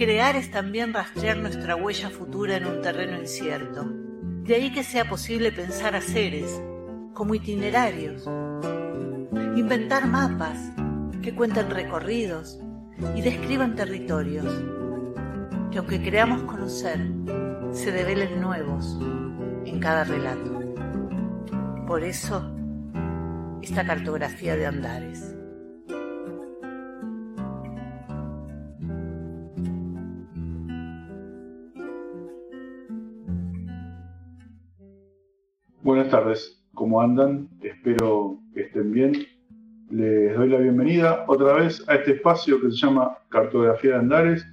Crear es también rastrear nuestra huella futura en un terreno incierto. De ahí que sea posible pensar a seres como itinerarios, inventar mapas que cuenten recorridos y describan territorios, que aunque creamos conocer, se develen nuevos en cada relato. Por eso, esta cartografía de Andares. Tardes, ¿cómo andan? Espero que estén bien. Les doy la bienvenida otra vez a este espacio que se llama Cartografía de Andares,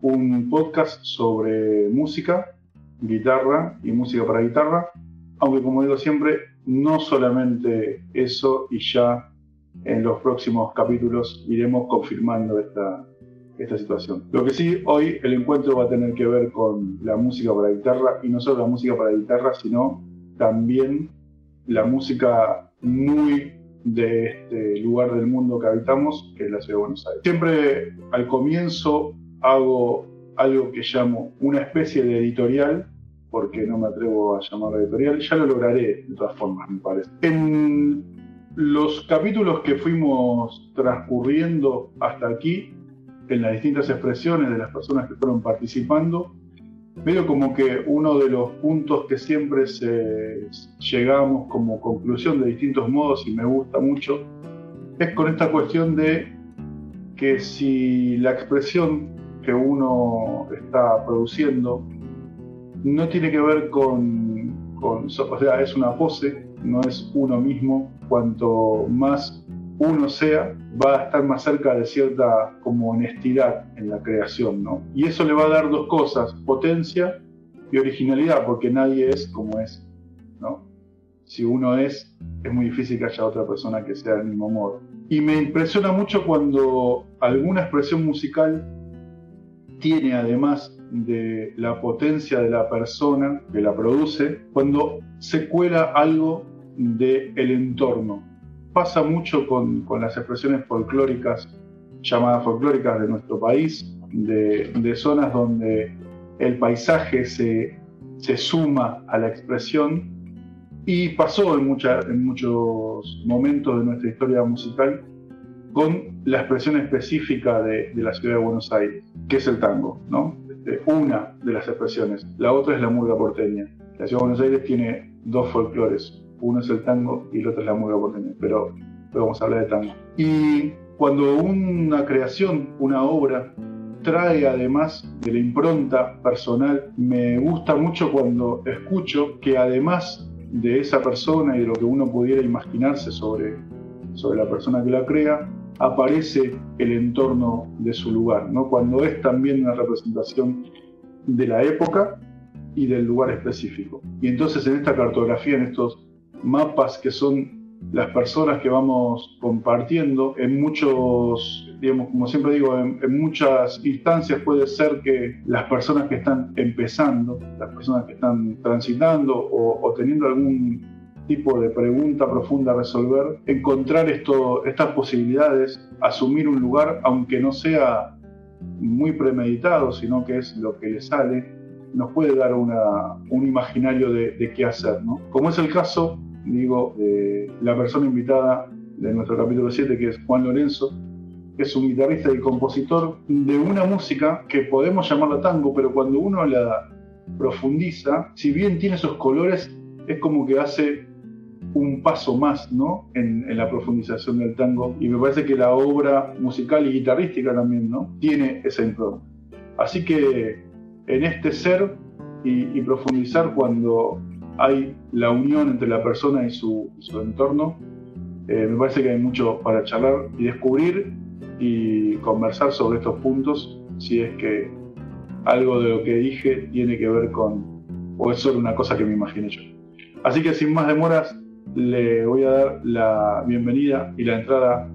un podcast sobre música, guitarra y música para guitarra, aunque como digo siempre, no solamente eso y ya en los próximos capítulos iremos confirmando esta, esta situación. Lo que sí, hoy el encuentro va a tener que ver con la música para guitarra y no solo la música para guitarra, sino también la música muy de este lugar del mundo que habitamos, que es la ciudad de Buenos Aires. Siempre al comienzo hago algo que llamo una especie de editorial, porque no me atrevo a llamarlo editorial, ya lo lograré de todas formas, me parece. En los capítulos que fuimos transcurriendo hasta aquí, en las distintas expresiones de las personas que fueron participando, veo como que uno de los puntos que siempre se, llegamos como conclusión de distintos modos y me gusta mucho, es con esta cuestión de que si la expresión que uno está produciendo no tiene que ver con, con, o sea, es una pose, no es uno mismo, cuanto más uno sea, va a estar más cerca de cierta como honestidad en la creación, ¿no? Y eso le va a dar dos cosas, potencia y originalidad, porque nadie es como es, ¿no? Si uno es, es muy difícil que haya otra persona que sea del mismo modo. Y me impresiona mucho cuando alguna expresión musical tiene, además de la potencia de la persona que la produce, cuando se cuela algo del el entorno, pasa mucho con, las expresiones folclóricas, llamadas folclóricas de nuestro país, de, zonas donde el paisaje se, suma a la expresión y pasó en, muchos momentos de nuestra historia musical con la expresión específica de, la ciudad de Buenos Aires, que es el tango, ¿no? Este, una de las expresiones. La otra es la murga porteña. La ciudad de Buenos Aires tiene dos folclores, uno es el tango y el otro es la música porteña, pero, pero vamos a hablar de tango. Y cuando una creación, una obra, trae además de la impronta personal, me gusta mucho cuando escucho que además de esa persona y de lo que uno pudiera imaginarse sobre, sobre la persona que la crea, aparece el entorno de su lugar, ¿no? cuando es también una representación de la época y del lugar específico. Y entonces en esta cartografía, en estos mapas que son las personas que vamos compartiendo. En muchos, digamos, como siempre digo, en, muchas instancias puede ser que las personas que están empezando, las personas que están transitando o, teniendo algún tipo de pregunta profunda a resolver, encontrar esto, estas posibilidades, asumir un lugar, aunque no sea muy premeditado, sino que es lo que le sale, nos puede dar una, un imaginario de, de qué hacer. ¿no? Como es el caso digo, la persona invitada de nuestro capítulo 7, que es Juan Lorenzo, es un guitarrista y compositor de una música que podemos llamarla tango, pero cuando uno la profundiza, si bien tiene esos colores, es como que hace un paso más ¿no? en, la profundización del tango y me parece que la obra musical y guitarrística también ¿no? tiene esa impronta. Así que en este ser y profundizar cuando hay la unión entre la persona y su, entorno, eh, me parece que hay mucho para charlar y descubrir y conversar sobre estos puntos si es que algo de lo que dije tiene que ver con, o es solo una cosa que me imaginé yo. Así que sin más demoras, le voy a dar la bienvenida y la entrada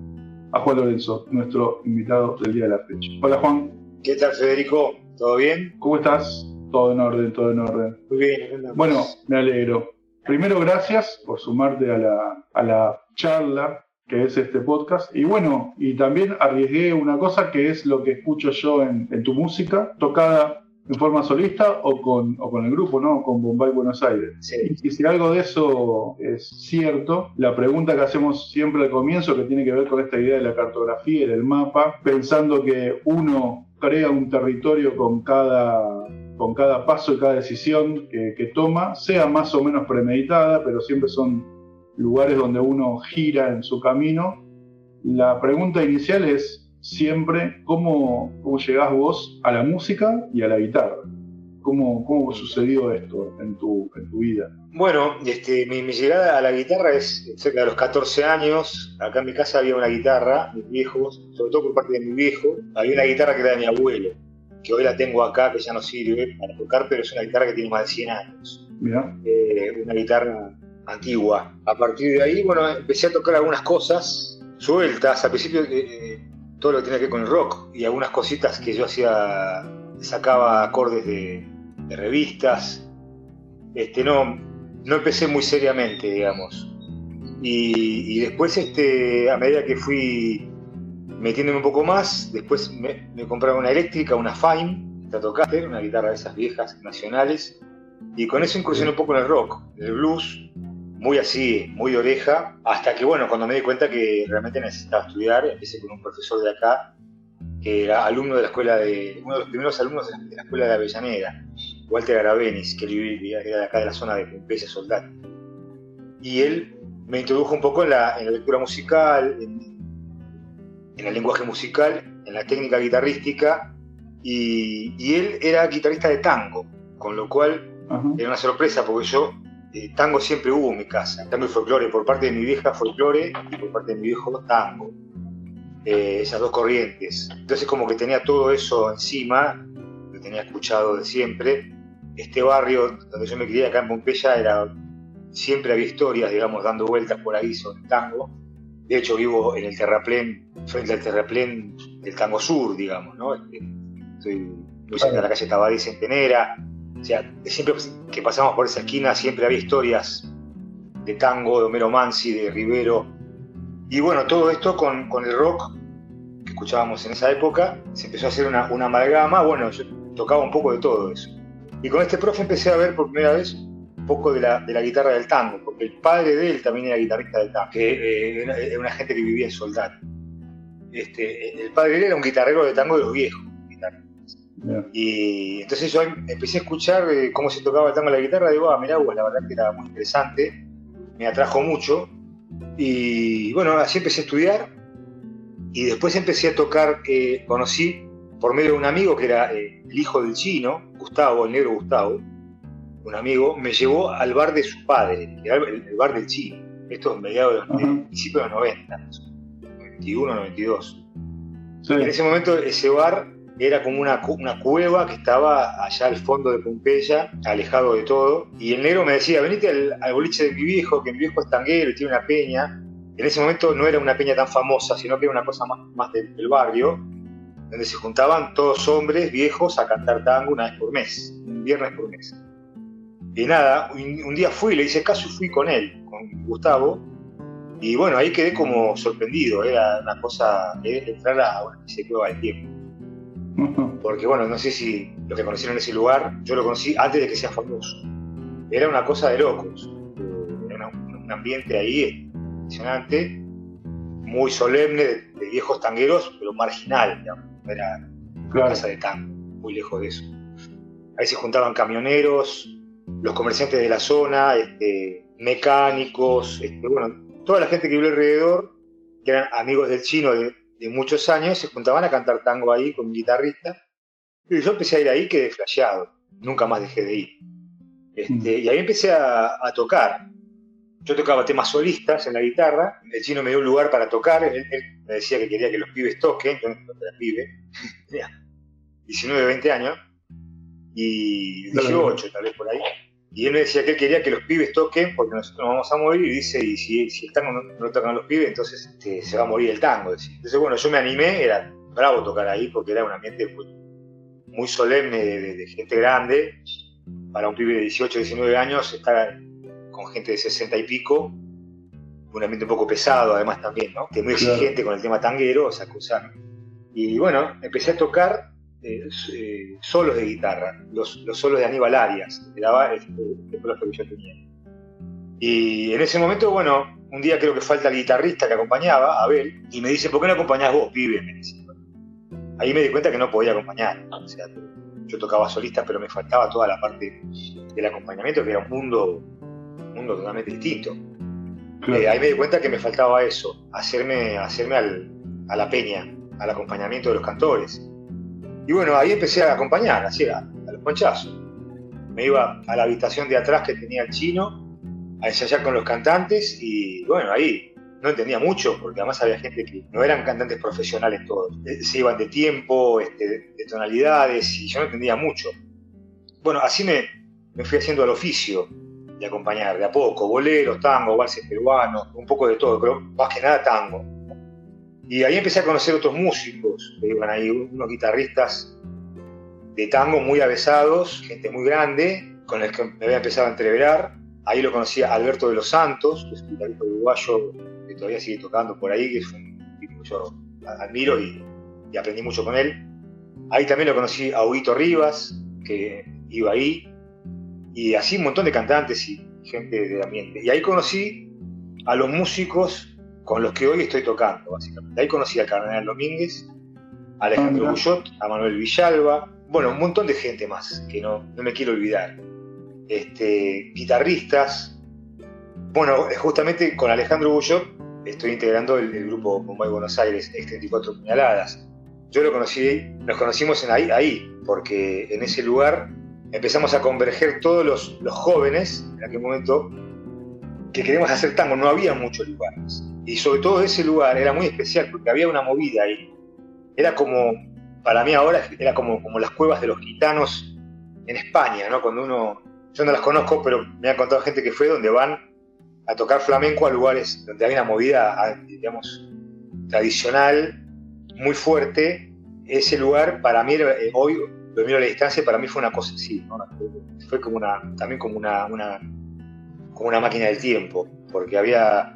a Juan Lorenzo, nuestro invitado del día de la fecha. Hola Juan. ¿Qué tal Federico? ¿Todo bien? ¿Cómo estás? Todo en orden, todo en orden. Muy bien. Bueno, me alegro. Primero, gracias por sumarte a la, a la charla que es este podcast. Y bueno, y también arriesgué una cosa que es lo que escucho yo en, tu música, tocada en forma solista o con, o con el grupo, ¿no? Con Bombay Buenos Aires. Y, si algo de eso es cierto, la pregunta que hacemos siempre al comienzo, que tiene que ver con esta idea de la cartografía y del mapa, pensando que uno crea un territorio con cada con cada paso y cada decisión que, toma, sea más o menos premeditada, pero siempre son lugares donde uno gira en su camino. La pregunta inicial es siempre cómo, cómo llegás vos a la música y a la guitarra. ¿Cómo, cómo sucedió esto en tu, en tu vida? Bueno, este, mi, llegada a la guitarra es cerca de los 14 años. Acá en mi casa había una guitarra, mis viejos, sobre todo por parte de mi viejo, había una guitarra que era de mi abuelo, que hoy la tengo acá, que ya no sirve para tocar, pero es una guitarra que tiene más de 100 años. Eh, una guitarra antigua. A partir de ahí, bueno, empecé a tocar algunas cosas sueltas. Al principio eh, eh, todo lo que tenía que ver con el rock y algunas cositas que yo hacía, sacaba acordes de, revistas. Este, no, no empecé muy seriamente, digamos. Y, después, este, a medida que fui metiéndome un poco más, después me, me compraron una eléctrica, una Fine, Stratocaster, una guitarra de esas viejas nacionales, y con eso incursioné un poco en el rock, en el blues, muy así, muy oreja, hasta que, bueno, cuando me di cuenta que realmente necesitaba estudiar, empecé con un profesor de acá, que era alumno de la escuela de, uno de los primeros alumnos de la, escuela de Avellaneda, Walter Arabenis, que vivía, era de acá de la zona de Pompeya Soldado. Y él me introdujo un poco en la, lectura musical, en, el lenguaje musical, en la técnica guitarrística, y, y él era guitarrista de tango, con lo cual era una sorpresa porque yo eh, tango siempre hubo en mi casa, tango y folclore, por parte de mi vieja folclore y por parte de mi viejo tango, eh, esas dos corrientes. Entonces como que tenía todo eso encima, lo tenía escuchado de siempre. Este barrio donde yo me crié acá en Pompeya era, siempre había historias, digamos, dando vueltas por ahí sobre el tango. De hecho vivo en el terraplén, frente al terraplén del tango sur, digamos, ¿no? Este, estoy muy de la calle Tabadí Centenera, o sea, siempre que pasamos por esa esquina siempre había historias de tango, de Homero Mansi, de Rivero. Y bueno, todo esto con, el rock que escuchábamos en esa época, se empezó a hacer una, una, amalgama. Bueno, yo tocaba un poco de todo eso. Y con este profe empecé a ver por primera vez poco de la, de la guitarra del tango, porque el padre de él también era guitarrista del tango, que eh, era, una gente que vivía en Soldado. Este, el padre de él era un guitarrero de tango de los viejos. Y entonces yo empecé a escuchar eh, cómo se tocaba el tango en la guitarra, digo, ah, mirá, pues la verdad que era muy interesante, me atrajo mucho. Y bueno, así empecé a estudiar y después empecé a tocar, eh, conocí por medio de un amigo que era eh, el hijo del chino, Gustavo, el negro Gustavo, un amigo, me llevó al bar de su padre, el, bar del chino. Esto es mediados de los, principios de los 90, 91, 92. En ese momento ese bar era como una, una cueva que estaba allá al fondo de Pompeya, alejado de todo. Y el negro me decía, venite al, boliche de mi viejo, que mi viejo es tanguero y tiene una peña. En ese momento no era una peña tan famosa, sino que era una cosa más, más del, barrio, donde se juntaban todos hombres viejos a cantar tango una vez por mes, un viernes por mes. Y nada, un, día fui, le hice caso y fui con él, con Gustavo, y bueno, ahí quedé como sorprendido, era una cosa, entrar a una especie de cueva del tiempo. Porque bueno, no sé si los que conocieron ese lugar, yo lo conocí antes de que sea famoso. Era una cosa de locos. Era un ambiente ahí impresionante, muy solemne, de, viejos tangueros, pero marginal, Era una casa de tango, muy lejos de eso. Ahí se juntaban camioneros, los comerciantes de la zona, este, mecánicos, este, bueno, toda la gente que vive alrededor, que eran amigos del chino de, de muchos años, se juntaban a cantar tango ahí con un guitarrista. Y yo empecé a ir ahí, quedé flasheado. Nunca más dejé de ir. Este, mm. y ahí empecé a, tocar. Yo tocaba temas solistas en la guitarra. El chino me dio un lugar para tocar. Él, me decía que quería que los pibes toquen. Yo no era pibe. 19, 20 años. Y 18, tal vez por ahí. Y él me decía que él quería que los pibes toquen porque nosotros nos vamos a morir. Y dice, y si, si el tango no, tocan los pibes, entonces este, se va a morir el tango. Entonces, bueno, yo me animé, era bravo tocar ahí porque era un ambiente muy, solemne de, gente grande. Para un pibe de 18, 19 años, estar con gente de 60 y pico, un ambiente un poco pesado además también, ¿no? Que muy exigente con el tema tanguero, esa cosa. Y bueno, empecé a tocar eh, eh, solos de guitarra, los, los, solos de Aníbal Arias, que daba este, que yo tenía. Y en ese momento, bueno, un día creo que falta el guitarrista que acompañaba, Abel, y me dice, ¿por qué no acompañás vos, pibe? Me dice. Ahí me di cuenta que no podía acompañar. O sea, yo tocaba solista, pero me faltaba toda la parte del acompañamiento, que era un mundo, un mundo totalmente distinto. Eh, ahí me di cuenta que me faltaba eso, hacerme, hacerme a la peña, al acompañamiento de los cantores. Y bueno, ahí empecé a acompañar, así a, a los ponchazos. Me iba a la habitación de atrás que tenía el chino a ensayar con los cantantes y bueno, ahí no entendía mucho, porque además había gente que no eran cantantes profesionales todos, eh, se iban de tiempo, este, de tonalidades y yo no entendía mucho. Bueno, así me, me fui haciendo al oficio de acompañar de a poco, boleros, tango, valses peruanos, un poco de todo, pero más que nada tango. Y ahí empecé a conocer otros músicos, iban ahí unos guitarristas de tango muy avesados, gente muy grande, con el que me había empezado a entreverar. Ahí lo conocí a Alberto de los Santos, que es un guitarrista uruguayo que todavía sigue tocando por ahí, que es un tipo que yo admiro y, aprendí mucho con él. Ahí también lo conocí a Huguito Rivas, que iba ahí, y así un montón de cantantes y gente de ambiente. Y ahí conocí a los músicos con los que hoy estoy tocando, básicamente. Ahí conocí a Cardenal Domínguez, a Alejandro ah, Bullot, a Manuel Villalba, bueno, un montón de gente más que no, no me quiero olvidar. Este, guitarristas. Bueno, justamente con Alejandro Bullot estoy integrando el, grupo Bombay Buenos Aires, X34 Puñaladas. Yo lo conocí, nos conocimos en ahí, ahí, porque en ese lugar empezamos a converger todos los, jóvenes, en aquel momento, que queríamos hacer tango. No había muchos lugares. Y sobre todo ese lugar era muy especial porque había una movida ahí. Era como, para mí ahora, era como, como las cuevas de los gitanos en España, ¿no? Cuando uno, yo no las conozco, pero me ha contado gente que fue donde van a tocar flamenco a lugares donde hay una movida, digamos, tradicional, muy fuerte. Ese lugar, para mí, eh, hoy lo miro a la distancia, para mí fue una cosa así, fue como una, también como una, como una máquina del tiempo, porque había,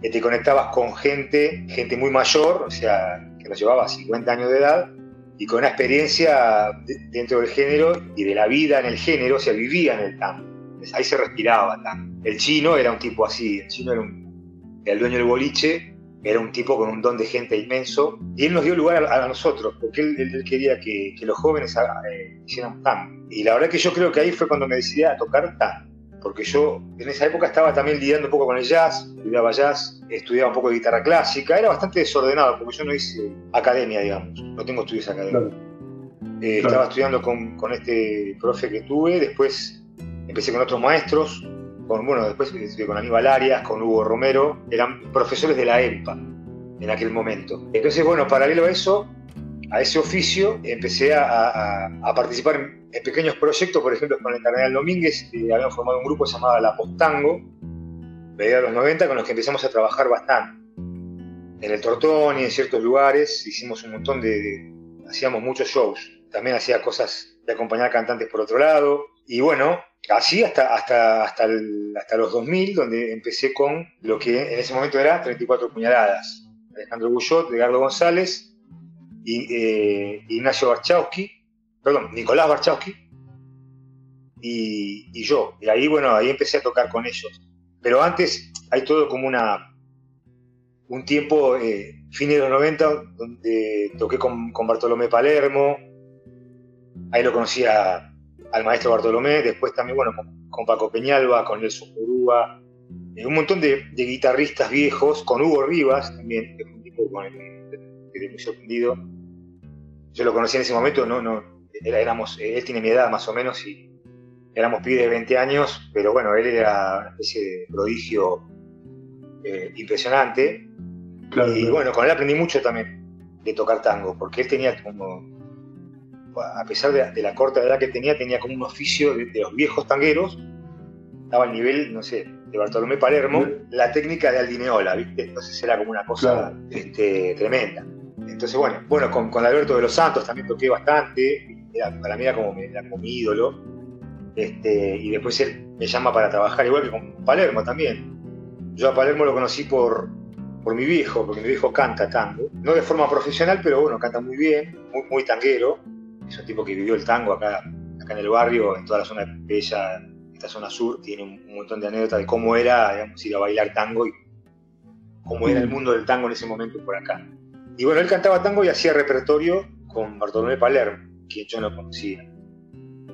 te conectabas con gente, gente muy mayor, o sea, que nos llevaba 50 años de edad, y con una experiencia dentro del género y de la vida en el género, o sea, vivía en el tango. Ahí se respiraba tango. El chino era un tipo así, el chino era, un, el dueño del boliche, era un tipo con un don de gente inmenso, y él nos dio lugar a, nosotros, porque él, quería que, los jóvenes eh, hicieran tan. Y la verdad que yo creo que ahí fue cuando me decidí a tocar tan, porque yo en esa época estaba también lidiando un poco con el jazz, estudiaba jazz, estudiaba un poco de guitarra clásica, era bastante desordenado, porque yo no hice academia, digamos, no tengo estudios académicos. Eh, estaba estudiando con, con este profe que tuve, después empecé con otros maestros, con, bueno, después con Aníbal Arias, con Hugo Romero, eran profesores de la EMPA en aquel momento. Entonces, bueno, paralelo a eso, a ese oficio, empecé a, participar en, pequeños proyectos, por ejemplo, con el Cardenal Domínguez, que habíamos formado un grupo llamado La Postango, de los 90, con los que empezamos a trabajar bastante. En el Tortón y en ciertos lugares hicimos un montón de, hacíamos muchos shows. También hacía cosas de acompañar cantantes por otro lado. Y bueno, Así hasta, hasta, hasta, hasta los 2000, donde empecé con lo que en ese momento era 34 puñaladas. Alejandro Bullot, Edgardo González, y, eh, Ignacio Barchowski, perdón, Nicolás Barchowski, y, yo. Y ahí, bueno, ahí empecé a tocar con ellos. Pero antes hay todo como una un tiempo, eh, fines de los 90, donde toqué con, Bartolomé Palermo, ahí lo conocía al maestro Bartolomé, después también, bueno, con, Paco Peñalba, con Nelson Urúa, eh, un montón de, guitarristas viejos, con Hugo Rivas también, que es un tipo con el que muy sorprendido. Yo lo conocí en ese momento, no, no, éramos, él tiene mi edad más o menos y éramos pibes de 20 años, pero bueno, él era una especie de prodigio eh, impresionante. y bueno, con él aprendí mucho también de tocar tango, porque él tenía como a pesar de, la corta edad que tenía, tenía como un oficio de, los viejos tangueros, estaba al nivel, no sé, de Bartolomé Palermo, la técnica de Aldineola, ¿viste? Entonces era como una cosa este, tremenda. Entonces, bueno, bueno con, Alberto de los Santos también toqué bastante, para mí era como, mi ídolo. Este, y después él me llama para trabajar igual que con Palermo también. Yo a Palermo lo conocí por, por mi viejo, porque mi viejo canta tango, no de forma profesional, pero bueno, canta muy bien, muy, muy tanguero. Es un tipo que vivió el tango acá, acá en el barrio, en toda la zona de ella, esta zona sur, tiene un, montón de anécdotas de cómo era digamos, ir a bailar tango y cómo era el mundo del tango en ese momento por acá. Y bueno, él cantaba tango y hacía repertorio con Bartolomé Palermo, quien yo no conocía.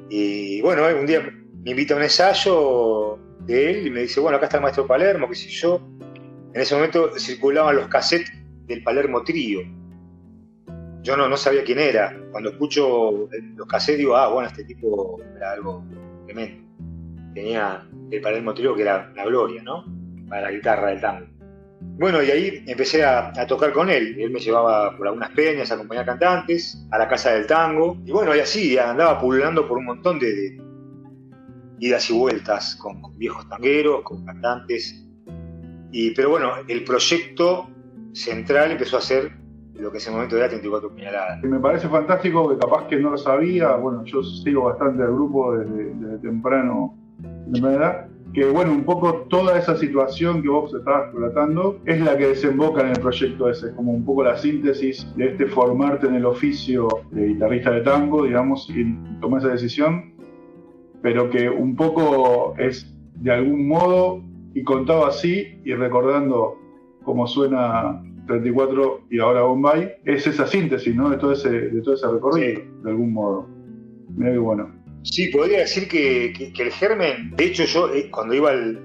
Y bueno, un día me invita a un ensayo de él y me dice, bueno, acá está el maestro Palermo, qué sé yo. En ese momento circulaban los cassettes del Palermo Trío. Yo no, no sabía quién era. Cuando escucho los cassettes digo, ah, bueno, este tipo era algo tremendo. Tenía el Palermo Trío que era una gloria, ¿no? Para la guitarra del tango. Bueno, y ahí empecé a, tocar con él. Él me llevaba por algunas peñas a acompañar cantantes, a la casa del tango. Y bueno, y así andaba pululando por un montón de, idas y vueltas con, viejos tangueros, con cantantes. Y, pero bueno, el proyecto central empezó a ser lo que en ese momento era 34 puñaladas. Me parece fantástico que capaz que no lo sabía, bueno, yo sigo bastante al grupo desde, temprano, de verdad, que bueno, un poco toda esa situación que vos estabas relatando es la que desemboca en el proyecto ese, como un poco la síntesis de este formarte en el oficio de guitarrista de tango, digamos, y tomar esa decisión, pero que un poco es de algún modo y contado así y recordando cómo suena 34 y ahora Bombay, es esa síntesis, ¿no? De todo ese, de todo ese recorrido, de algún modo. Mira qué bueno. Sí, podría decir que, el germen, de hecho yo eh, cuando iba al,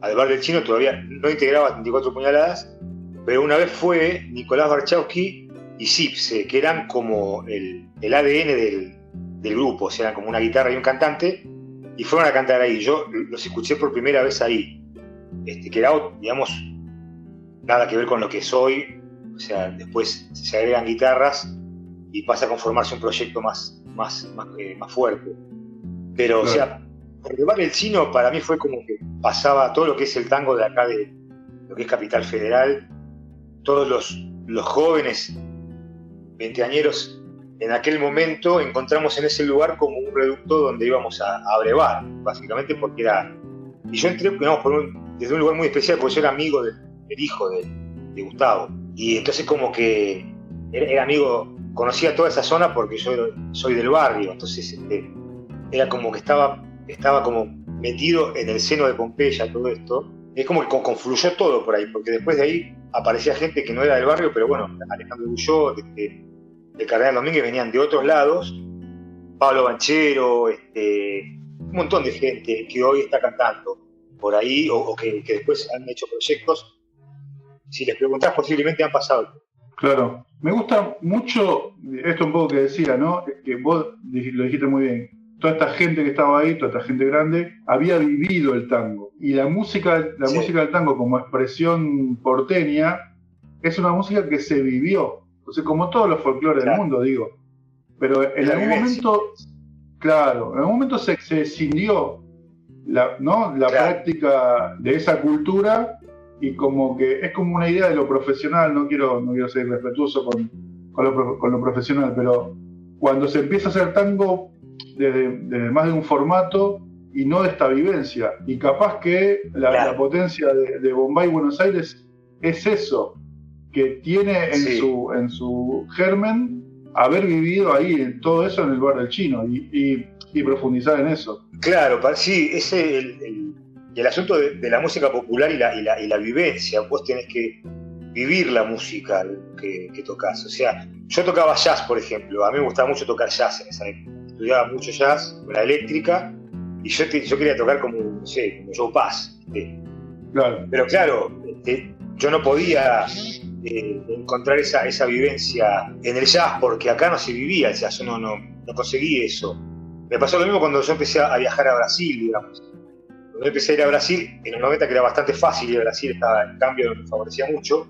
bar del chino todavía no integraba 34 puñaladas, pero una vez fue Nicolás Barchowski y Sipse, que eran como el, ADN del, grupo, o sea, como una guitarra y un cantante, y fueron a cantar ahí. Yo los escuché por primera vez ahí, este, que era, digamos, nada que ver con lo que soy, o sea, después se agregan guitarras y pasa a conformarse un proyecto más, más, más, eh, más fuerte. Pero, o sea, porque el chino para mí fue como que pasaba todo lo que es el tango de acá, de lo que es Capital Federal, todos los, los jóvenes veinteañeros en aquel momento encontramos en ese lugar como un reducto donde íbamos a, a brevar, básicamente porque era... Y yo entré digamos, por desde un lugar muy especial, porque yo era amigo del, hijo de, de, Gustavo. Y entonces como que era, amigo, conocía toda esa zona porque yo soy del barrio, entonces este, era como que estaba, estaba como metido en el seno de Pompeya todo esto. Es como que confluyó todo por ahí, porque después de ahí aparecía gente que no era del barrio, pero bueno, Alejandro Bulló, de, de, Cardenal Domínguez venían de otros lados, Pablo Banchero, este, un montón de gente que hoy está cantando por ahí o, que, después han hecho proyectos. Si les preguntás, posiblemente han pasado. Claro, me gusta mucho esto un poco que decía, ¿no? Que vos lo dijiste muy bien toda esta gente que estaba ahí, toda esta gente grande, había vivido el tango. Y la música, la música del tango como expresión porteña es una música que se vivió. O sea, como todos los folclores del mundo, digo. Pero en algún momento, claro, en algún momento se, se escindió la, ¿no? la práctica de esa cultura y como que es como una idea de lo profesional, no quiero, no quiero ser respetuoso con, con, lo, con lo profesional, pero cuando se empieza a hacer tango de más de un formato y no de esta vivencia. Y capaz que la, potencia de, Bombay y Buenos Aires es eso, que tiene en, su, en su germen haber vivido ahí todo eso en el bar del chino y, profundizar en eso. Claro, sí, ese el, el, asunto de, la música popular y la, y la, y la vivencia. Vos tenés que vivir la música que, que tocas. O sea, yo tocaba jazz, por ejemplo. A mí me gustaba mucho tocar jazz en esa época estudiaba mucho jazz, con la eléctrica, y yo, yo quería tocar como, no sé, como Joe Pass. Pero claro, este, yo no podía eh, encontrar esa, esa vivencia en el jazz porque acá no se vivía el jazz, yo no, no, no conseguí eso. Me pasó lo mismo cuando yo empecé a viajar a Brasil, digamos. Cuando empecé a ir a Brasil, en los 90 que era bastante fácil ir a Brasil, estaba el cambio me favorecía mucho.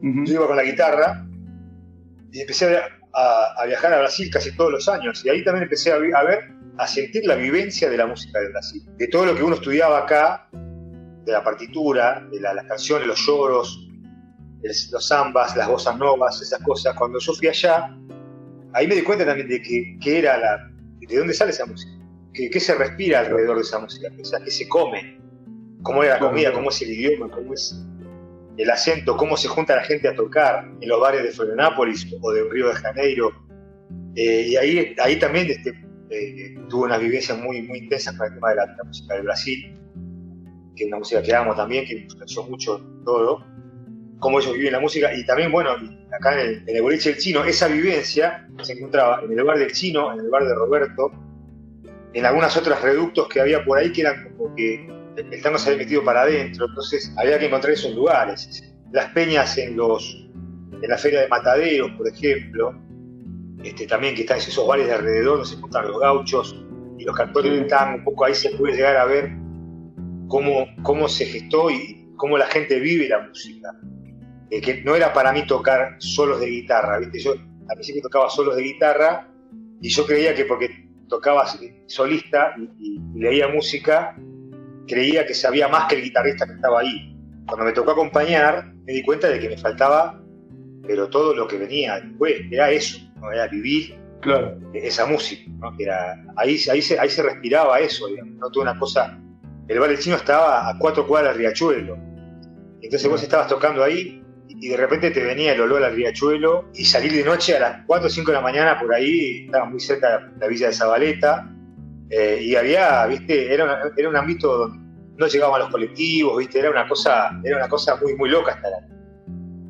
Yo iba con la guitarra y empecé a a, viajar a Brasil casi todos los años y ahí también empecé a, ver, a sentir la vivencia de la música de Brasil, de todo lo que uno estudiaba acá, de la partitura, de las canciones, los lloros, los zambas, las bossas novas, esas cosas. Cuando yo fui allá, ahí me di cuenta también de que, era la, de dónde sale esa música, que, se respira alrededor de esa música, o sea, que se come. cómo era la comida, cómo es el idioma, cómo es el acento, cómo se junta la gente a tocar en los bares de Florianápolis o de Río de Janeiro. Eh, y ahí, ahí también este, eh, tuve unas vivencias muy, muy intensas con el tema de la, música del Brasil, que es una música que amo también, que me influenció mucho todo, cómo ellos viven la música. Y también, bueno, acá en el, en el boliche del chino, esa vivencia se encontraba en el bar del chino, en el bar de Roberto, en algunas otras reductos que había por ahí que eran como que el tango se había metido para adentro, entonces había que encontrar esos lugares. Las peñas en los en la feria de Mataderos, por ejemplo, este, también que están esos bares de alrededor donde se los gauchos y los cantores del tango, un poco ahí se puede llegar a ver cómo, cómo se gestó y cómo la gente vive la música. Eh, que no era para mí tocar solos de guitarra, ¿viste? Yo al principio tocaba solos de guitarra y yo creía que porque tocaba solista y, leía música, creía que sabía más que el guitarrista que estaba ahí. Cuando me tocó acompañar, me di cuenta de que me faltaba, pero todo lo que venía después, era eso, ¿no? era vivir claro. esa música, ¿no? que era, ahí, ahí, se, ahí se respiraba eso, digamos, no toda una cosa. El bar del chino estaba a cuatro cuadras de Riachuelo, entonces vos estabas tocando ahí y de repente te venía el olor al riachuelo y salir de noche a las 4 o 5 de la mañana por ahí, estaba muy cerca de la villa de Zabaleta, eh, y había, viste, era, era un ámbito donde no llegaban los colectivos, viste, era una cosa, era una cosa muy, muy loca hasta la,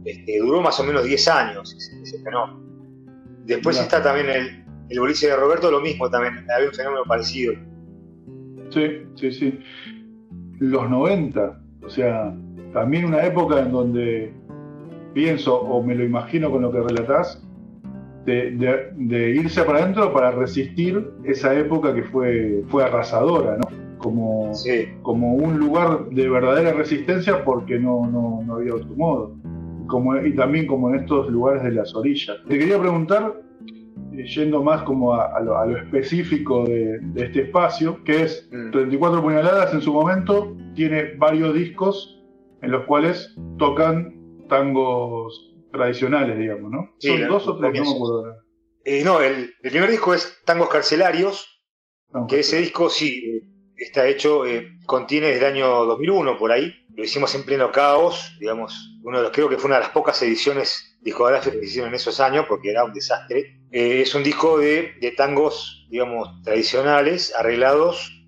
este, duró más o menos 10 años ese, fenómeno. Después está también el, el boliche de Roberto, lo mismo también, había un fenómeno parecido. Sí, sí, sí. Los 90, o sea, también una época en donde pienso o me lo imagino con lo que relatás, de, irse para adentro para resistir esa época que fue, fue arrasadora, ¿no? Como, como un lugar de verdadera resistencia porque no, no, había otro modo. Como, y también como en estos lugares de las orillas. Te quería preguntar, eh, yendo más como a, lo, específico de, este espacio, que es 34 mm. puñaladas en su momento, tiene varios discos en los cuales tocan tangos tradicionales, digamos, ¿no? Son dos o tres, no me acuerdo. Eh, no, el, primer disco es Tangos Carcelarios, que ese disco sí está hecho, eh, contiene desde el año 2001 por ahí. Lo hicimos en pleno caos, digamos, uno de los, creo que fue una de las pocas ediciones discográficas que hicieron en esos años, porque era un desastre. Eh, es un disco de, de tangos, digamos, tradicionales, arreglados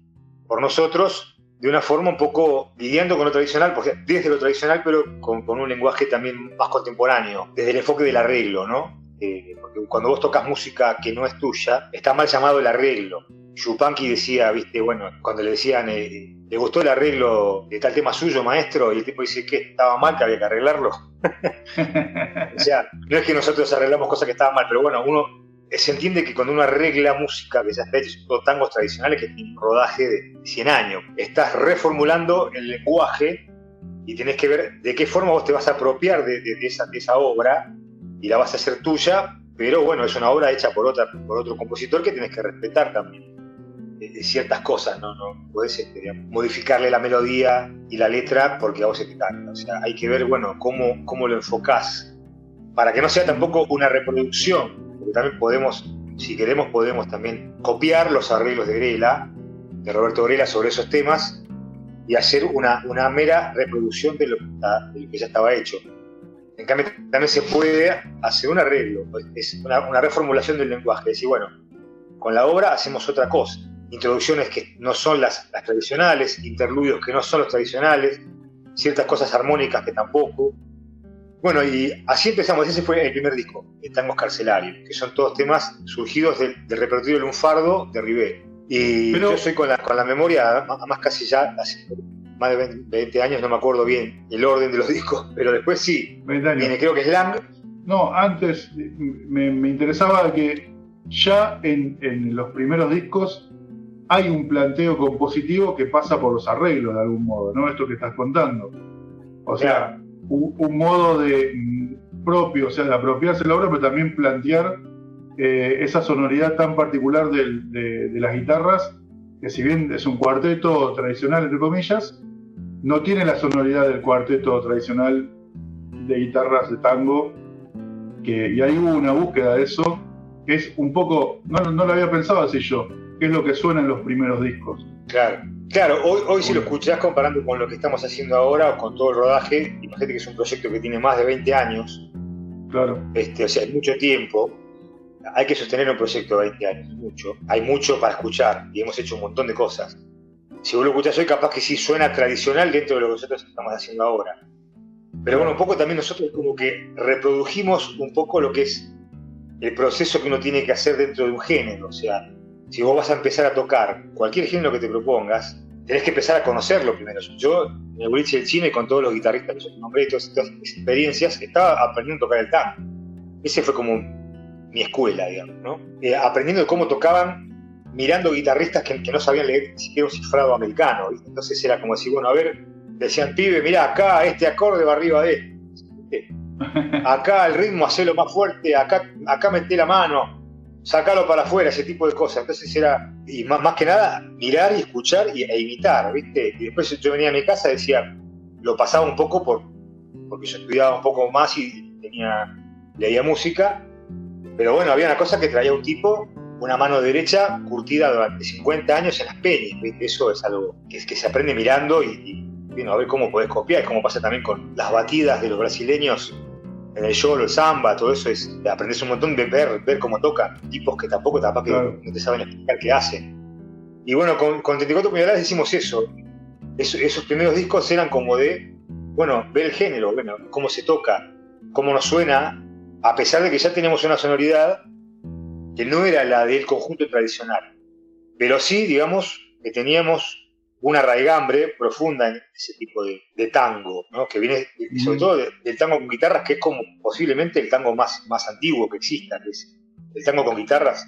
por nosotros, de una forma un poco lidiando con lo tradicional, porque desde lo tradicional, pero con, un lenguaje también más contemporáneo, desde el enfoque del arreglo, ¿no? Eh, porque cuando vos tocas música que no es tuya, está mal llamado el arreglo. Yupanqui decía, viste, bueno, cuando le decían, eh, ¿le gustó el arreglo de tal tema suyo, maestro? Y el tipo dice que estaba mal, que había que arreglarlo. o sea, no es que nosotros arreglamos cosas que estaban mal, pero bueno, uno se entiende que cuando uno arregla música está hecha, son tangos tradicionales que tienen un rodaje de 100 años, estás reformulando el lenguaje y tenés que ver de qué forma vos te vas a apropiar de, esa, obra y la vas a hacer tuya, pero bueno, es una obra hecha por, otra, por otro compositor que tienes que respetar también de, ciertas cosas, no, no podés este, modificarle la melodía y la letra porque a vos se te canta. O sea, hay que ver, bueno, cómo, cómo lo enfocás para que no sea tampoco una reproducción también podemos, si queremos, podemos también copiar los arreglos de Grela, de Roberto Grela sobre esos temas y hacer una, una mera reproducción de lo, que ya estaba hecho. En cambio, también se puede hacer un arreglo, es una, reformulación del lenguaje, decir, bueno, con la obra hacemos otra cosa, introducciones que no son las, las tradicionales, interludios que no son los tradicionales, ciertas cosas armónicas que tampoco, bueno, y así empezamos, ese fue el primer disco, Tangos Carcelarios, que son todos temas surgidos del, repertorio lunfardo de Ribé. Y yo soy con la, con la memoria, más casi ya hace más de 20 años, no me acuerdo bien el orden de los discos, pero después sí, viene creo que es Lang. No, antes me, interesaba que ya en, en, los primeros discos hay un planteo compositivo que pasa por los arreglos de algún modo, ¿no? Esto que estás contando. O sea, un, modo de mm, propio, o sea, de apropiarse la obra, pero también plantear eh, esa sonoridad tan particular de, las guitarras, que si bien es un cuarteto tradicional, entre comillas, no tiene la sonoridad del cuarteto tradicional de guitarras de tango, que, y hay una búsqueda de eso, que es un poco, no, no lo había pensado así yo, que es lo que suena en los primeros discos. Claro. Claro, hoy, hoy si lo escuchás comparando con lo que estamos haciendo ahora o con todo el rodaje, imagínate que es un proyecto que tiene más de 20 años. Claro. Este, o sea, hay mucho tiempo. Hay que sostener un proyecto de 20 años, mucho. Hay mucho para escuchar y hemos hecho un montón de cosas. Si vos lo escuchás hoy, capaz que sí suena tradicional dentro de lo que nosotros estamos haciendo ahora. Pero bueno, un poco también nosotros como que reprodujimos un poco lo que es el proceso que uno tiene que hacer dentro de un género. O sea, si vos vas a empezar a tocar cualquier género que te propongas, tenés que empezar a conocerlo primero. Yo, en el boliche del cine, con todos los guitarristas que yo nombré y todas estas experiencias, estaba aprendiendo a tocar el tango. Ese fue como mi escuela, digamos, ¿no? Eh, aprendiendo cómo tocaban, mirando guitarristas que, no sabían leer ni siquiera un cifrado americano. Entonces era como decir, bueno, a ver, decían, pibe, mira acá, este acorde va arriba de este. Acá el ritmo, hacelo más fuerte, acá, acá meté la mano sacarlo para afuera, ese tipo de cosas. Entonces era, y más, más que nada, mirar y escuchar y, e imitar, ¿viste? Y después yo venía a mi casa decía, lo pasaba un poco por, porque yo estudiaba un poco más y tenía, leía música, pero bueno, había una cosa que traía un tipo, una mano derecha curtida durante 50 años en las peñas, ¿viste? Eso es algo que, se aprende mirando y, y a ver cómo podés copiar, es como pasa también con las batidas de los brasileños el yolo, el samba, todo eso es aprendes un montón de ver, ver cómo tocan, tipos que tampoco capaz que no te saben explicar qué hacen. Y bueno, con, con 34 puñaladas decimos eso. esos primeros discos eran como de, bueno, ver el género, bueno, cómo se toca, cómo nos suena, a pesar de que ya teníamos una sonoridad que no era la del conjunto tradicional. Pero sí, digamos, que teníamos una raigambre profunda en ese tipo de, tango, ¿no? que viene sobre todo del tango con guitarras, que es como posiblemente el tango más, más antiguo que exista, que es el tango con guitarras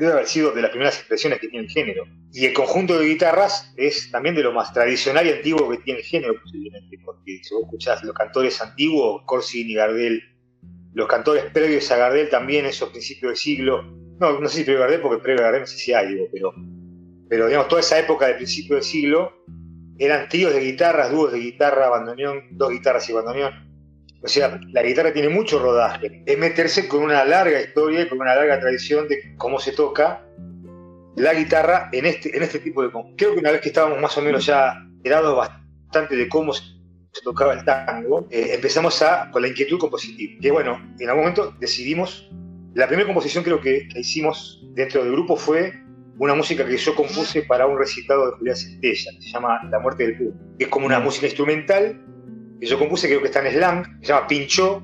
debe haber sido de las primeras expresiones que tiene el género. Y el conjunto de guitarras es también de lo más tradicional y antiguo que tiene el género, posiblemente, porque si vos escuchás los cantores antiguos, Corsi y Gardel, los cantores previos a Gardel también, esos principios del siglo, no, no sé si previo a Gardel, porque previo a Gardel no sé si hay, pero pero digamos, toda esa época de principio del siglo eran tríos de guitarras, dúos de guitarra, bandoneón, dos guitarras y bandoneón. O sea, la guitarra tiene mucho rodaje. Es meterse con una larga historia y con una larga tradición de cómo se toca la guitarra en este, en este tipo de... Creo que una vez que estábamos más o menos ya enterados bastante de cómo se tocaba el tango, eh, empezamos a, con la inquietud compositiva. Que bueno, en algún momento decidimos, la primera composición creo que, que hicimos dentro del grupo fue una música que yo compuse para un recitado de Julián Centella, que se llama La muerte del Pum. Es como una música instrumental que yo compuse, creo que está en slang, se llama Pincho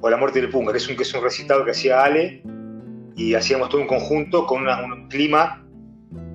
o La muerte del Punga, que es un, que es un recitado que hacía Ale y hacíamos todo un conjunto con un clima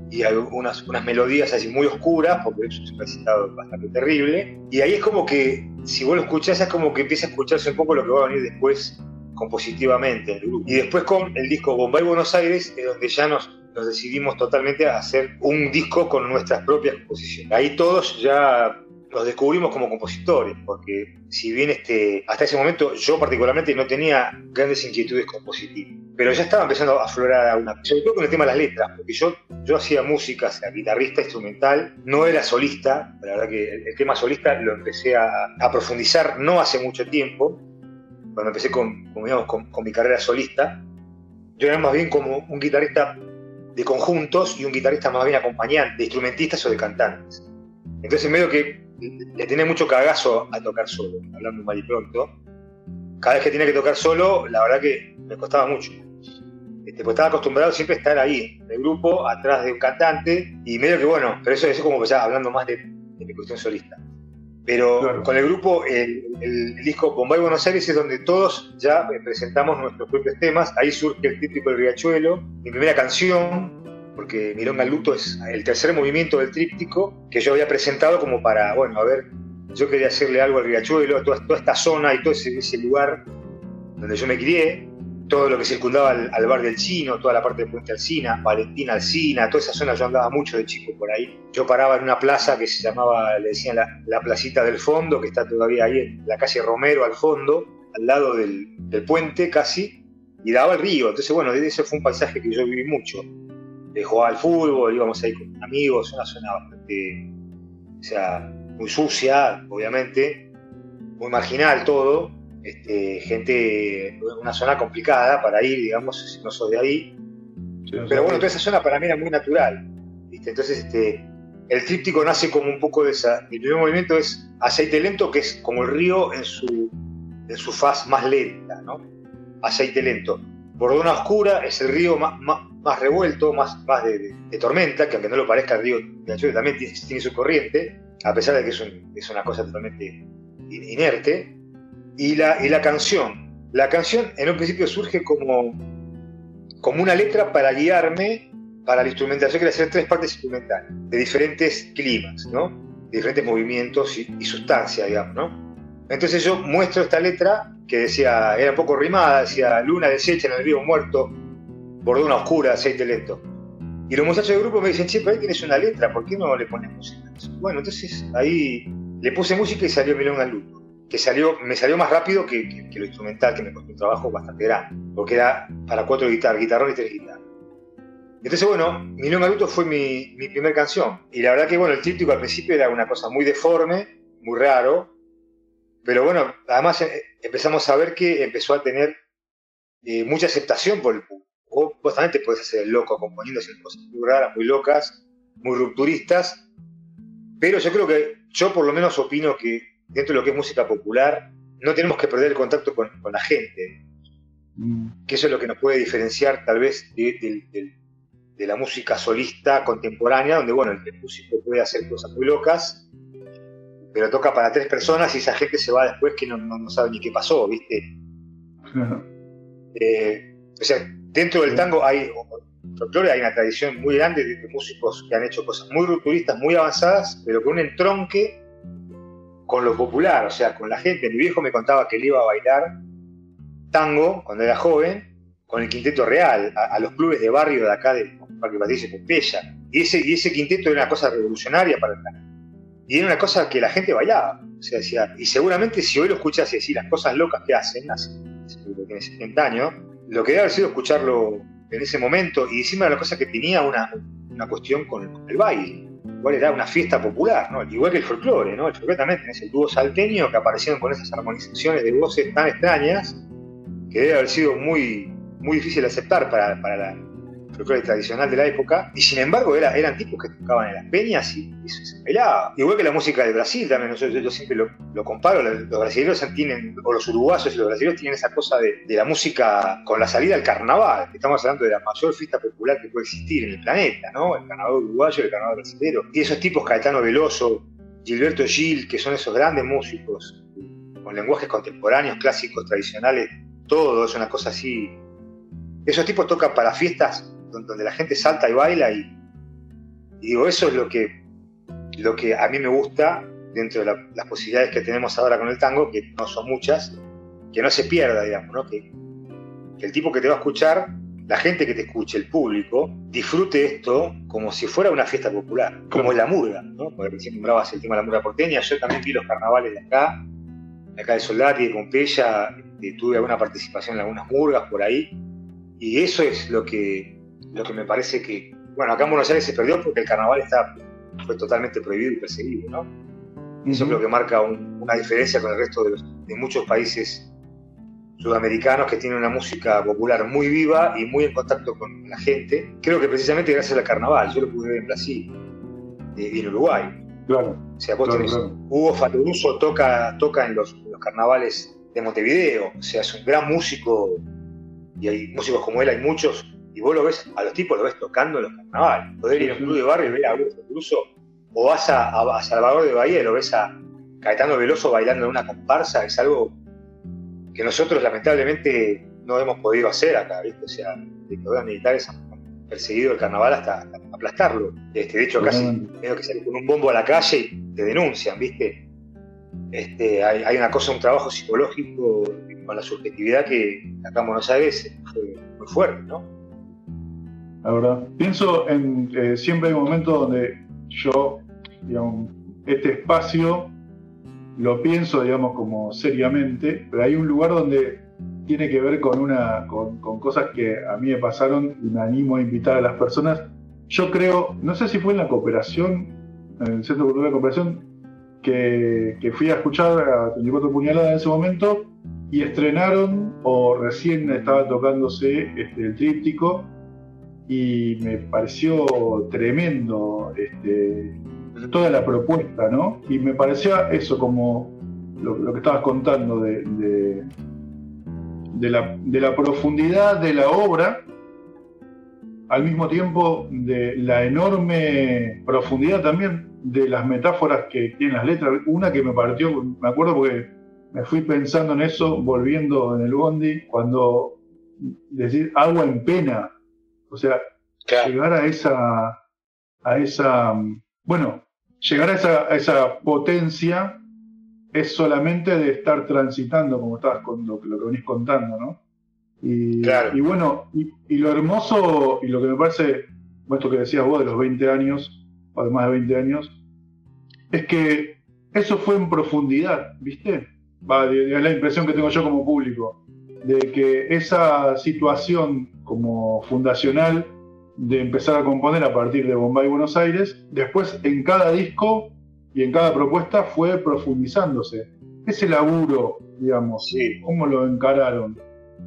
y unas, unas melodías así muy oscuras, porque es un recitado bastante terrible. Y ahí es como que, si vos lo escuchás, es como que empieza a escucharse un poco lo que va a venir después compositivamente. Y después con el disco Bombay Buenos Aires, es donde ya nos nos decidimos totalmente a hacer un disco con nuestras propias composiciones. Ahí todos ya nos descubrimos como compositores, porque si bien este, hasta ese momento yo particularmente no tenía grandes inquietudes compositivas, pero ya estaba empezando a aflorar una, sobre todo con el tema de las letras, porque yo, yo hacía música, o sea, guitarrista instrumental, no era solista, la verdad que el, tema solista lo empecé a, a, profundizar no hace mucho tiempo, cuando empecé con, digamos, con, con mi carrera solista, yo era más bien como un guitarrista de conjuntos y un guitarrista más bien acompañante, de instrumentistas o de cantantes. Entonces medio que le tenía mucho cagazo a tocar solo, hablando mal y pronto. Cada vez que tenía que tocar solo, la verdad que me costaba mucho. Este, pues estaba acostumbrado siempre a estar ahí, en el grupo, atrás de un cantante, y medio que bueno, pero eso es como ya hablando más de, mi cuestión solista. Pero con el grupo, el, el, disco Bombay Buenos Aires es donde todos ya presentamos nuestros propios temas. Ahí surge el tríptico del Riachuelo, mi primera canción, porque Milonga Luto es el tercer movimiento del tríptico que yo había presentado como para, bueno, a ver, yo quería hacerle algo al Riachuelo, a toda, toda esta zona y todo ese, ese lugar donde yo me crié todo lo que circundaba al, bar del Chino, toda la parte de Puente Alcina, Valentina Alcina, toda esa zona yo andaba mucho de chico por ahí. Yo paraba en una plaza que se llamaba, le decían la, placita del fondo, que está todavía ahí en la calle Romero al fondo, al lado del, puente casi, y daba el río. Entonces, bueno, ese fue un paisaje que yo viví mucho. Eh, jugaba al fútbol, íbamos ahí con amigos, una zona bastante, o sea, muy sucia, obviamente, muy marginal todo, este, gente, una zona complicada para ir, digamos, si no sos de ahí. Pero bueno, toda esa zona para mí era muy natural. Entonces, este, el tríptico nace como un poco de esa. El primer movimiento es aceite lento, que es como el río en su, en su faz más lenta, ¿no? Aceite lento. Bordona oscura es el río más, más, revuelto, más, más de, tormenta, que aunque no lo parezca, el río de también tiene, su corriente, a pesar de que es, es una cosa totalmente inerte. Y la, y la canción. La canción en un principio surge como, como una letra para guiarme para la instrumentación quiere hacer tres partes instrumentales, de diferentes climas, ¿no? De diferentes movimientos y, y sustancia, digamos, ¿no? Entonces yo muestro esta letra que decía, era un poco rimada, decía luna deshecha en el río muerto, una oscura, aceite lento. Y los muchachos del grupo me dicen, che, pero ahí tienes una letra, ¿por qué no le pones música? Bueno, entonces ahí le puse música y salió Milón al Luto, que salió, me salió más rápido que, lo instrumental, que me costó un trabajo bastante grande, porque era para cuatro guitarras, guitarrón y tres guitarras. Entonces, bueno, Milón Naruto fue mi, mi primera canción. Y la verdad que, bueno, el tríptico al principio era una cosa muy deforme, muy raro. Pero bueno, además eh, empezamos a ver que empezó a tener eh, mucha aceptación por el público. Vos, también te podés hacer el loco componiendo cosas muy raras, muy locas, muy rupturistas. Pero yo creo que, yo por lo menos opino que dentro de lo que es música popular, no tenemos que perder el contacto con, la gente. Mm. Que eso es lo que nos puede diferenciar tal vez de la música solista contemporánea, donde bueno, el músico puede hacer cosas muy locas, pero toca para tres personas y esa gente se va después que no, no, sabe ni qué pasó, ¿viste? Eh, o sea, dentro del tango hay folclore, hay una tradición muy grande de, músicos que han hecho cosas muy rupturistas, muy avanzadas, pero con un entronque con lo popular, o sea, con la gente. Mi viejo me contaba que él iba a bailar tango cuando era joven con el quinteto real, a, los clubes de barrio de acá de Parque Patricio Pompeya. Y ese, y ese quinteto era una cosa revolucionaria para el. Y era una cosa que la gente bailaba. O sea, decía, y seguramente si hoy lo escuchas y decís las cosas locas que hacen, hace, tiene 70 años, lo que debe haber sido escucharlo en ese momento, y encima era la cosa que tenía una, una cuestión con, el baile. Igual era una fiesta popular, ¿no? Igual que el folclore, ¿no? El folclore también tenés el dúo salteño que aparecieron con esas armonizaciones de voces tan extrañas que debe haber sido muy, muy difícil de aceptar para, para la folclore tradicional de la época, y sin embargo era, eran tipos que tocaban en las peñas y, se pelaba. Igual que la música de Brasil también, yo, siempre lo, comparo, los, brasileños tienen, o los uruguayos y los brasileños tienen esa cosa de, la música con la salida al carnaval, estamos hablando de la mayor fiesta popular que puede existir en el planeta, ¿no? El carnaval uruguayo el carnaval brasileño. Y esos tipos, Caetano Veloso, Gilberto Gil, que son esos grandes músicos, con lenguajes contemporáneos, clásicos, tradicionales, todo es una cosa así esos tipos tocan para fiestas donde la gente salta y baila y, digo, eso es lo que, lo que a mí me gusta dentro de las posibilidades que tenemos ahora con el tango, que no son muchas, que no se pierda, digamos, ¿no? que, el tipo que te va a escuchar, la gente que te escuche, el público, disfrute esto como si fuera una fiesta popular, como la murga, ¿no? Porque recién nombrabas el tema de la murga porteña, yo también vi los carnavales de acá, de acá de Soldati, de Pompeya, tuve alguna participación en algunas murgas por ahí, y eso es lo que, lo que me parece que, bueno, acá en Buenos Aires se perdió porque el carnaval está, fue totalmente prohibido y perseguido, ¿no? Eso creo que marca una diferencia con el resto de, de, muchos países sudamericanos que tienen una música popular muy viva y muy en contacto con la gente. Creo que precisamente gracias al carnaval, yo lo pude ver en Brasil y en Uruguay. Claro. O sea, vos tenés, Hugo Fatoruso toca, toca en los, los carnavales de Montevideo, o sea, es un gran músico y hay músicos como él, hay muchos, y vos lo ves, a los tipos lo ves tocando en los carnavales. Poder ir a un club de barrio y ver a incluso, o vas a, Salvador de Bahía y lo ves a Caetano Veloso bailando en una comparsa, es algo que nosotros lamentablemente no hemos podido hacer acá, ¿viste? O sea, los militares han perseguido el carnaval hasta, aplastarlo. Este, de hecho, casi tengo que salir con un bombo a la calle y te denuncian, ¿viste? Este, hay, hay, una cosa, un trabajo psicológico con la subjetividad que acá en Buenos Aires fue muy fuerte, ¿no? La verdad. Pienso en, eh, siempre hay momentos donde yo, digamos, este espacio lo pienso, digamos, como seriamente, pero hay un lugar donde tiene que ver con, una, con, cosas que a mí me pasaron y me animo a invitar a las personas. Yo creo, no sé si fue en la cooperación, en el Centro Cultural de Cooperación, que, que fui a escuchar a 34 Puñaladas en ese momento y estrenaron o recién estaba tocándose este, el tríptico y me pareció tremendo este, toda la propuesta, ¿no? Y me parecía eso como lo, que estabas contando de, de, la, de la profundidad de la obra, al mismo tiempo de la enorme profundidad también de las metáforas que tienen las letras. Una que me partió, me acuerdo porque me fui pensando en eso volviendo en el bondi, cuando decir agua en pena, o sea, llegar a esa, a esa, bueno, llegar a esa, esa potencia es solamente de estar transitando, como estabas con lo, lo que venís contando, ¿no? Y, y bueno, y, lo hermoso y lo que me parece, esto que decías vos de los 20 años, o de más de 20 años, es que eso fue en profundidad, ¿viste? es la impresión que tengo yo como público, de que esa situación como fundacional de empezar a componer a partir de Bombay y Buenos Aires, después en cada disco y en cada propuesta fue profundizándose. Ese laburo, digamos, ¿cómo lo encararon?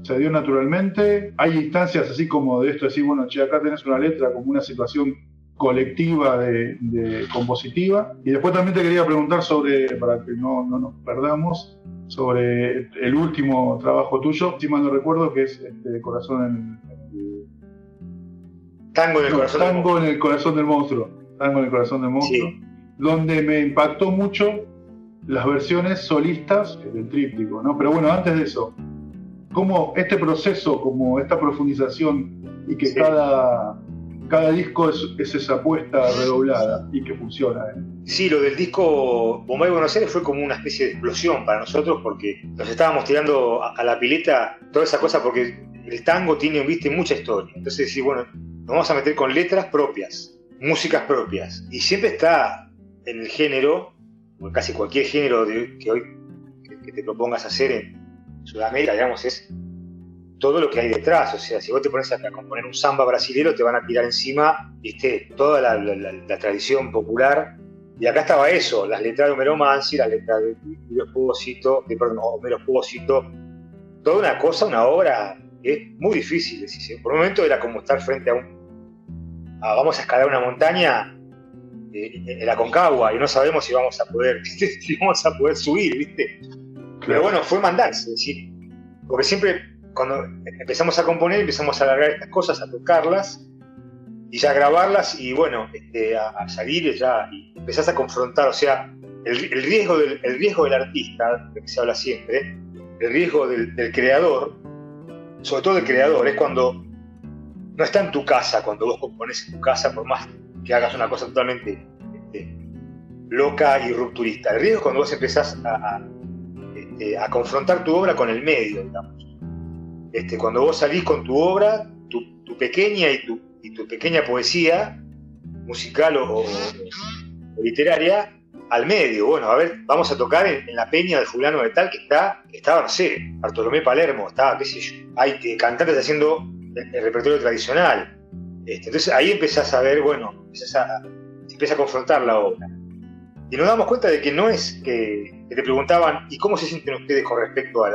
¿Se dio naturalmente? ¿Hay instancias así como de esto, decir, bueno, che, acá tenés una letra como una situación colectiva de, compositiva? Y después también te quería preguntar sobre, para que no, no nos perdamos, sobre el último trabajo tuyo, si mal no recuerdo, que es este, Corazón en, Tango en el corazón del monstruo. en el corazón del monstruo. Tango en el corazón del monstruo. Donde me impactó mucho las versiones solistas del tríptico, ¿no? Pero bueno, antes de eso, cómo este proceso, como esta profundización y que cada, cada disco es, esa apuesta redoblada y que funciona. ¿eh? Sí, lo del disco Bombay Buenos Aires fue como una especie de explosión para nosotros porque nos estábamos tirando a, la pileta toda esa cosa porque el tango tiene, viste, mucha historia. Entonces, sí, bueno, nos vamos a meter con letras propias, músicas propias. Y siempre está en el género, o en casi cualquier género que hoy que, te propongas hacer en Sudamérica, digamos, es todo lo que hay detrás. O sea, si vos te pones a componer un samba brasilero, te van a tirar encima ¿viste? toda la, tradición popular. Y acá estaba eso, las letras de Homero Mansi, las letras de Homero Espósito, de, perdón, Homero Espósito, toda una cosa, una obra es muy difícil. Por un momento era como estar frente a un. vamos a escalar una montaña eh, en la Concagua y no sabemos si vamos a poder, si vamos a poder subir, ¿viste? Pero bueno, fue mandarse, decir, porque siempre cuando empezamos a componer, empezamos a alargar estas cosas, a tocarlas y ya a grabarlas y bueno, este, a, salir ya y empezás a confrontar, o sea, el, riesgo, del, el riesgo del artista, de que se habla siempre, el riesgo del, creador, sobre todo del creador, es cuando no está en tu casa, cuando vos compones en tu casa, por más que hagas una cosa totalmente este, loca y rupturista. El riesgo es cuando vos empezás a, este, a confrontar tu obra con el medio, digamos. Este, cuando vos salís con tu obra, tu, pequeña y tu, tu, pequeña poesía, musical o, literaria, al medio. Bueno, a ver, vamos a tocar en, la peña de fulano de tal que está, estaba, no sé, Bartolomé Palermo, estaba, qué sé yo. Hay eh, cantantes haciendo el, repertorio tradicional. Este, entonces ahí empezás a ver, bueno, empezás a, empieza a confrontar la obra. Y nos damos cuenta de que no es que, te preguntaban, ¿y cómo se sienten ustedes con respecto a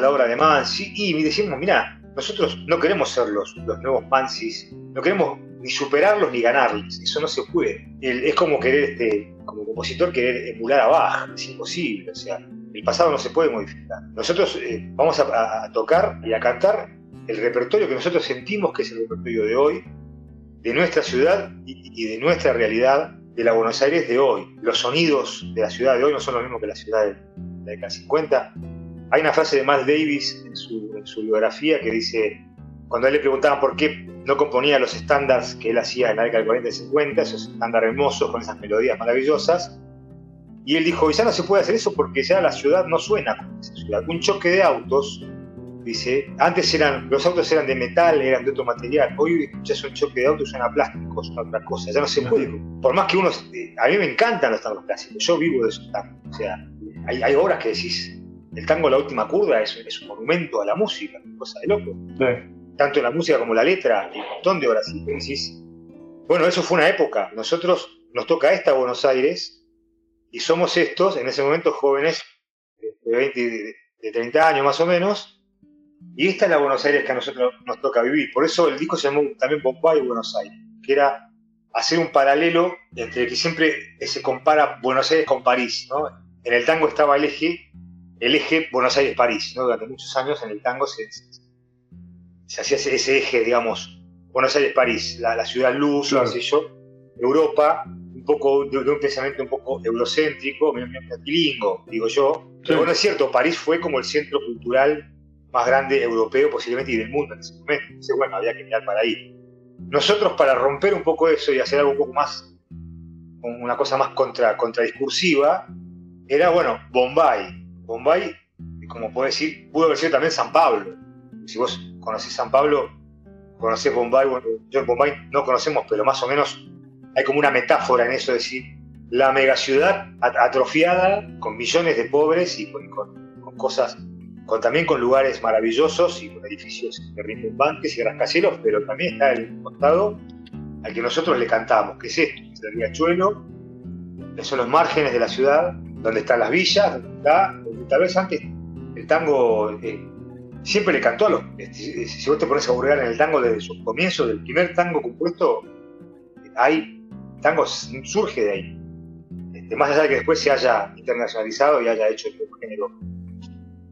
la, obra de Mansi? Y decimos, mira, nosotros no queremos ser los, los nuevos Mansis, no queremos ni superarlos ni ganarles, eso no se puede. es como querer, este, como compositor, querer emular a Bach, es imposible, o sea, el pasado no se puede modificar. Nosotros eh, vamos a, tocar y a cantar el repertorio que nosotros sentimos que es el repertorio de hoy, de nuestra ciudad y de nuestra realidad de la Buenos Aires de hoy. Los sonidos de la ciudad de hoy no son los mismos que la ciudad de la década 50. Hay una frase de Miles Davis en su, biografía que dice, cuando a él le preguntaban por qué no componía los estándares que él hacía en la década del 40 y 50, esos estándares hermosos con esas melodías maravillosas, y él dijo, ya no se puede hacer eso porque ya la ciudad no suena como esa ciudad. Un choque de autos Dice, antes eran, los autos eran de metal, eran de otro material. Hoy escuchas un choque de autos, suena plástico, suena otra cosa. Ya no se puede. Por más que uno. A mí me encantan los tangos clásicos. Yo vivo de esos tangos. O sea, hay, hay obras que decís, el tango La Última Curva es, es un monumento a la música, cosa de loco. Tanto la música como la letra, y un montón de obras. Y decís, bueno, eso fue una época. Nosotros nos toca esta Buenos Aires y somos estos, en ese momento jóvenes de 20, de 30 años más o menos, y esta es la Buenos Aires que a nosotros nos toca vivir. Por eso el disco se llamó también Bombay Buenos Aires, que era hacer un paralelo entre que siempre se compara Buenos Aires con París, ¿no? En el tango estaba el eje, el eje Buenos Aires-París, ¿no? Durante muchos años en el tango se, se hacía ese, eje, digamos, Buenos Aires-París, la, ciudad luz, no sé yo, Europa, un poco de, un pensamiento un poco eurocéntrico, bilingo, digo yo. Pero bueno, es cierto, París fue como el centro cultural más grande europeo posiblemente y del mundo en ese momento. Entonces, bueno, había que mirar para ahí. Nosotros, para romper un poco eso y hacer algo un poco más, una cosa más contra, contradiscursiva, era, bueno, Bombay. Bombay, como puedo decir, pudo haber sido también San Pablo. Si vos conocés San Pablo, conocés Bombay, bueno, yo en Bombay no conocemos, pero más o menos hay como una metáfora en eso, es decir, la megaciudad atrofiada con millones de pobres y con, cosas también con lugares maravillosos y con edificios rimbombantes y rascacielos, pero también está el costado al que nosotros le cantamos, que es esto, es el riachuelo, que son los márgenes de la ciudad, donde están las villas, donde está, tal vez antes el tango eh, siempre le cantó a los, este, si vos te pones a burlar en el tango desde su comienzo, del primer tango compuesto, hay tango surge de ahí. Este, más allá de que después se haya internacionalizado y haya hecho el género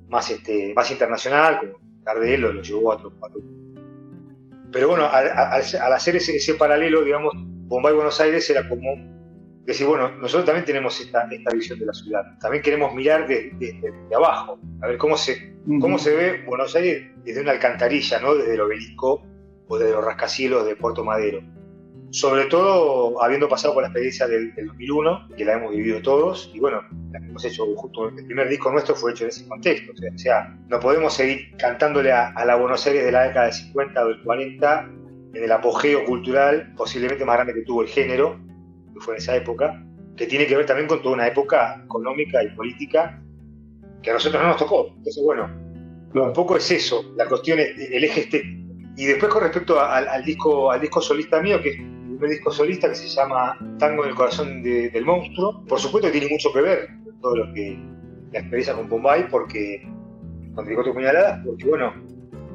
más, este, más internacional, como Gardel lo, llevó a otro, Pero bueno, al, hacer ese, paralelo, digamos, Bombay Buenos Aires era como decir, bueno, nosotros también tenemos esta, esta visión de la ciudad, también queremos mirar desde de, abajo, a ver cómo se, cómo se ve Buenos Aires desde una alcantarilla, ¿no? desde el obelisco o desde los rascacielos de Puerto Madero. Sobre todo habiendo pasado por la experiencia del, 2001, que la hemos vivido todos, y bueno, la que hemos hecho justo, el primer disco nuestro fue hecho en ese contexto, o sea, no podemos seguir cantándole a, la Buenos Aires de la década del 50 o del 40, en el apogeo cultural posiblemente más grande que tuvo el género, que fue en esa época, que tiene que ver también con toda una época económica y política que a nosotros no nos tocó. Entonces, bueno, un poco es eso, la cuestión es el eje estético. Y después con respecto al, disco, al disco solista mío, que es disco solista que se llama Tango en el corazón del monstruo. Por supuesto tiene mucho que ver con todo lo que la experiencia con Bombay, porque con Tricote Puñaladas, porque bueno,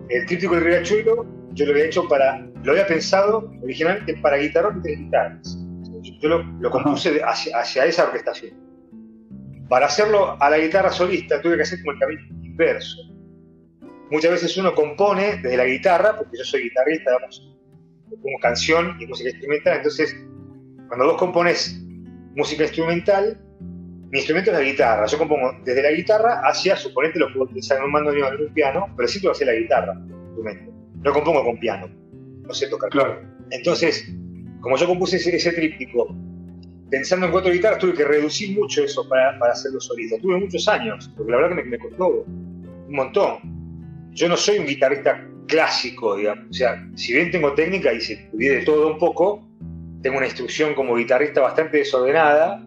el tríptico del Riachuelo yo lo había hecho para, lo había pensado originalmente para guitarra y tres guitarras. Yo lo, compuse hacia, esa orquestación. Para hacerlo a la guitarra solista tuve que hacer como el camino inverso. Muchas veces uno compone desde la guitarra, porque yo soy guitarrista, vamos, como canción y música instrumental. Entonces, cuando vos compones música instrumental, mi instrumento es la guitarra. Yo compongo desde la guitarra hacia, suponete, lo puedo utilizar en un mando en un piano, pero sí lo hacer la guitarra, instrumento. No compongo con piano, no sé tocar. Claro. Entonces, como yo compuse ese, tríptico, pensando en cuatro guitarras, tuve que reducir mucho eso para, para hacerlo solista. Tuve muchos años, porque la verdad que me, me costó un montón. Yo no soy un guitarrista clásico, digamos. O sea, si bien tengo técnica y se estudié de todo un poco, tengo una instrucción como guitarrista bastante desordenada.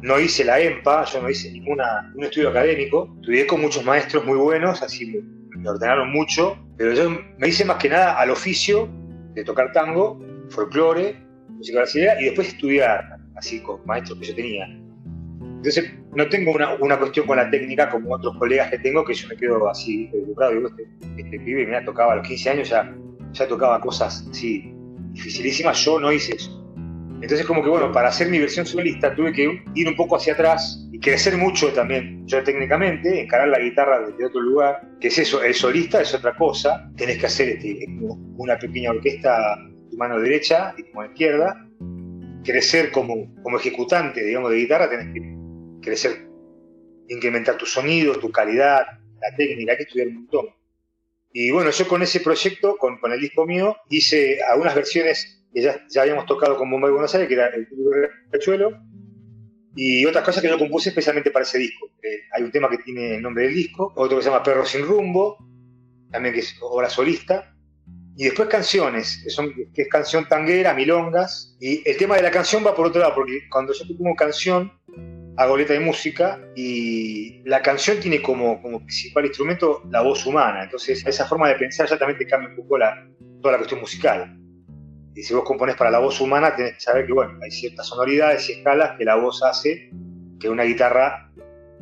No hice la EMPA, yo no hice ninguna, un estudio académico. Estudié con muchos maestros muy buenos, así me, ordenaron mucho, pero yo me hice más que nada al oficio de tocar tango, folclore, música brasileña y después estudiar, así con maestros que yo tenía. Entonces, no tengo una, una, cuestión con la técnica como otros colegas que tengo, que yo me quedo así educado. Digo, este, este pibe, mira, tocaba a los 15 años, ya, ya tocaba cosas así dificilísimas. Yo no hice eso. Entonces, como que bueno, para hacer mi versión solista tuve que ir un poco hacia atrás y crecer mucho también, yo técnicamente, encarar la guitarra desde otro lugar, que es eso, el solista es otra cosa, tenés que hacer este, una pequeña orquesta tu mano derecha y tu mano izquierda, crecer como, como ejecutante, digamos, de guitarra, tenés que crecer, incrementar tu sonido, tu calidad, la técnica, hay que estudiar un montón. Y bueno, yo con ese proyecto, con, con el disco mío, hice algunas versiones que ya, ya habíamos tocado con Bombay Buenos Aires, que era el Cachuelo, y otras cosas que yo compuse especialmente para ese disco. Eh, hay un tema que tiene el nombre del disco, otro que se llama Perro sin rumbo, también que es obra solista, y después canciones, que, es canción tanguera, milongas, y el tema de la canción va por otro lado, porque cuando yo pongo canción, hago letra de música y la canción tiene como, como principal instrumento la voz humana. Entonces, esa forma de pensar ya también te cambia un poco la, toda la cuestión musical. Y si vos componés para la voz humana, tenés que saber que bueno, hay ciertas sonoridades y escalas que la voz hace, que una guitarra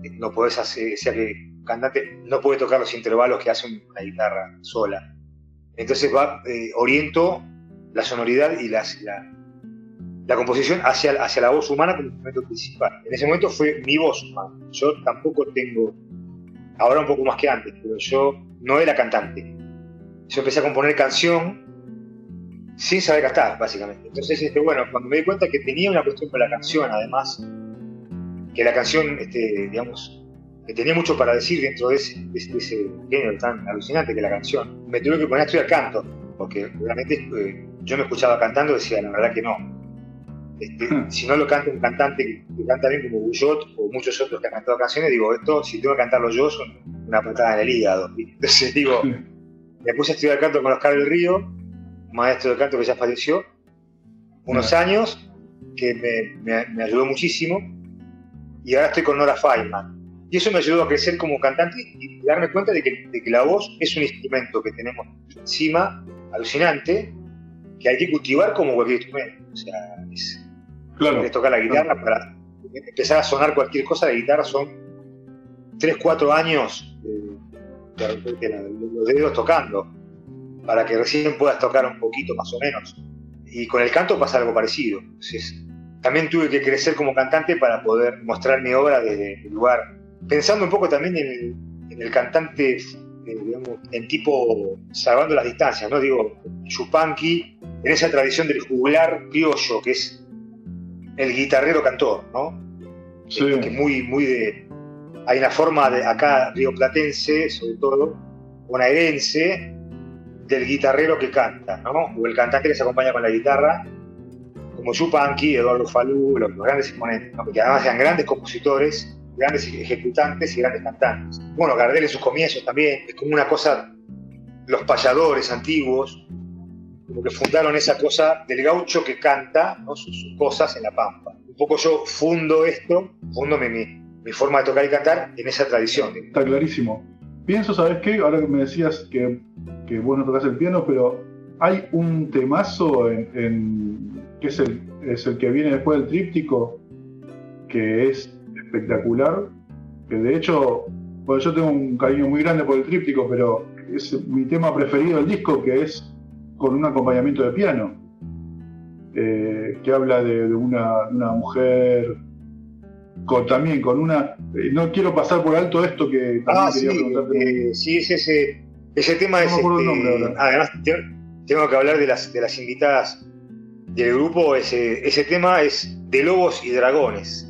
eh, no podés hacer, o sea que cantante no puede tocar los intervalos que hace una guitarra sola. Entonces va, eh, oriento la sonoridad y la, la composición hacia, hacia la voz humana como instrumento principal. En ese momento fue mi voz humana. Yo tampoco tengo, ahora un poco más que antes, pero yo no era cantante. Yo empecé a componer canción sin saber cantar, básicamente. Entonces, este, bueno, cuando me di cuenta que tenía una cuestión con la canción, además, que la canción, este, digamos, que tenía mucho para decir dentro de ese, género tan alucinante que la canción, me tuve que poner a estudiar canto, porque realmente eh, yo me escuchaba cantando y decía, la verdad que no. Este, hmm. Si no lo canta un cantante que, canta bien como Bullot o muchos otros que han cantado canciones, digo, esto, si tengo que cantarlo yo, son una patada en el hígado. Entonces digo, hmm. me puse a estudiar canto con Oscar del Río, maestro de canto que ya falleció, unos años, que me, ayudó muchísimo, y ahora estoy con Nora Feynman. Y eso me ayudó a crecer como cantante y darme cuenta de que, la voz es un instrumento que tenemos encima, alucinante, que hay que cultivar como cualquier instrumento. O sea, es, claro, tocar la guitarra para empezar a sonar cualquier cosa, la guitarra son 3, 4 años de los dedos tocando para que recién puedas tocar un poquito más o menos. Y con el canto pasa algo parecido. también tuve que crecer como cantante para poder mostrar mi obra desde el lugar, pensando un poco también en el, cantante, eh, digamos, en tipo salvando las distancias, ¿no? Digo, Chupanqui, en esa tradición del juglar criollo, que es el guitarrero cantor, ¿no? Sí. Que, muy, muy de... Hay una forma de acá rioplatense, sobre todo, bonaerense, del guitarrero que canta, ¿no? O el cantante que se acompaña con la guitarra, como Yupanqui, Eduardo Falú, los, grandes exponentes, ¿no? porque además eran grandes compositores, grandes ejecutantes y grandes cantantes. Bueno, Gardel en sus comienzos también, es como una cosa, los payadores antiguos, como que fundaron esa cosa del gaucho que canta ¿no? sus, cosas en la pampa. Un poco yo fundo esto, fundo mi, mi forma de tocar y cantar en esa tradición. Está clarísimo. Pienso, ¿sabes qué? Ahora que me decías que que vos no tocas el piano, pero hay un temazo en, que es el, es el que viene después del tríptico, que es espectacular, que de hecho, bueno, yo tengo un cariño muy grande por el tríptico, pero es mi tema preferido del disco, que es con un acompañamiento de piano, eh, que habla de, una, mujer con, también con una... Eh, no quiero pasar por alto esto que también ah, quería sí, preguntarte. Eh, sí, es ese ese tema es. Este, además, tengo que hablar de las, de las invitadas del grupo. Ese, ese tema es de lobos y dragones.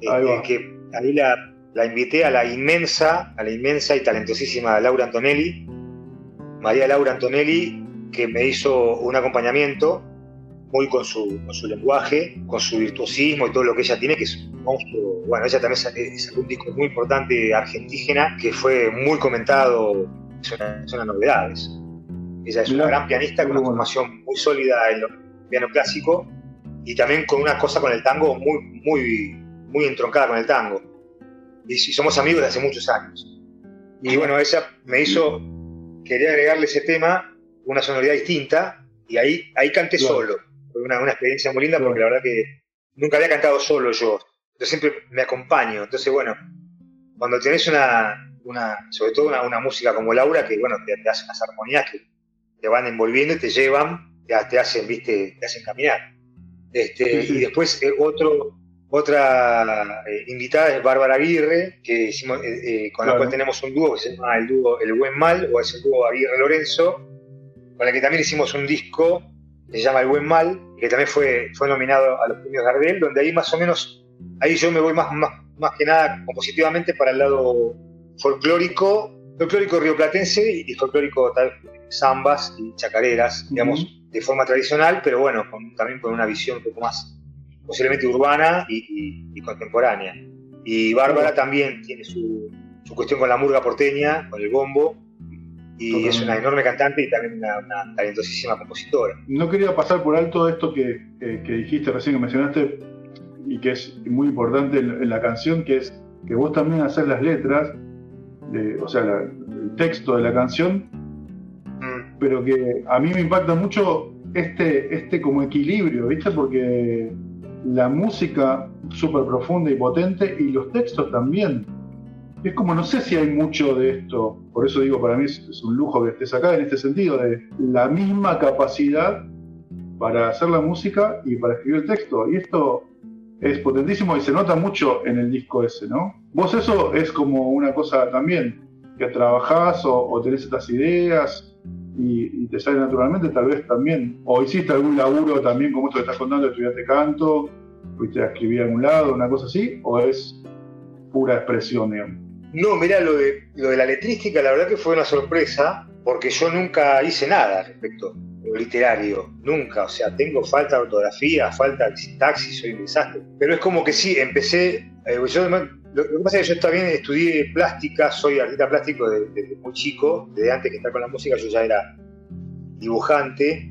Este, que ahí la, la, invité a la inmensa, a la inmensa y talentosísima Laura Antonelli, María Laura Antonelli, que me hizo un acompañamiento muy con su, con su lenguaje, con su virtuosismo y todo lo que ella tiene, que es un monstruo. Bueno, ella también es un disco muy importante argentígena, que fue muy comentado son, son novedades. Ella es una gran pianista con una formación muy sólida en el piano clásico y también con una cosa con el tango muy, muy, muy entroncada con el tango. Y, somos amigos de hace muchos años. Y bueno, ella me hizo, quería agregarle ese tema, una sonoridad distinta, y ahí, ahí canté solo. Fue una, una, experiencia muy linda porque la verdad que nunca había cantado solo yo. Yo siempre me acompaño. Entonces, bueno, cuando tenés una, una, sobre todo una, música como Laura, que bueno, te, hace unas armonías que te van envolviendo y te llevan, te, te hacen, viste, te hacen caminar. Este, Y después eh, otro, otra eh, invitada es Bárbara Aguirre, que hicimos, eh, con la cual tenemos un dúo que se llama el dúo El Buen Mal, o es el dúo Aguirre Lorenzo, con la que también hicimos un disco que se llama El Buen Mal, que también fue, fue nominado a los premios Gardel, donde ahí más o menos, ahí yo me voy más, más, más que nada compositivamente para el lado folclórico, folclórico rioplatense y folclórico tal, zambas y chacareras, digamos, de forma tradicional, pero bueno, también con una visión un poco más posiblemente urbana y, contemporánea. Y Bárbara también tiene su, cuestión con la murga porteña, con el bombo, y es una enorme cantante y también una, talentosísima compositora. No quería pasar por alto esto que, que, dijiste recién, que mencionaste, y que es muy importante en, la canción, que es que vos también haces las letras o sea, el texto de la canción, mm. pero que a mí me impacta mucho este, este como equilibrio, ¿viste? Porque la música súper profunda y potente y los textos también. Es como, no sé si hay mucho de esto, por eso digo, para mí es, un lujo que estés acá en este sentido, de la misma capacidad para hacer la música y para escribir el texto. Y esto es potentísimo y se nota mucho en el disco ese, ¿no? Vos eso es como una cosa también, que trabajás o, tenés estas ideas y, te sale naturalmente, tal vez también, o hiciste algún laburo también como esto que estás contando, estudiaste canto, fuiste a escribir a algún lado, una cosa así, o es pura expresión, digamos. No, mira, lo de, lo de la letrística, la verdad que fue una sorpresa, porque yo nunca hice nada respecto literario, nunca. O sea, tengo falta de ortografía, falta de sintaxis, soy un desastre. Pero es como que sí, empecé. Eh, yo, lo, que pasa es que yo también estudié plástica, soy artista plástico desde, muy chico, desde antes que estar con la música, yo ya era dibujante.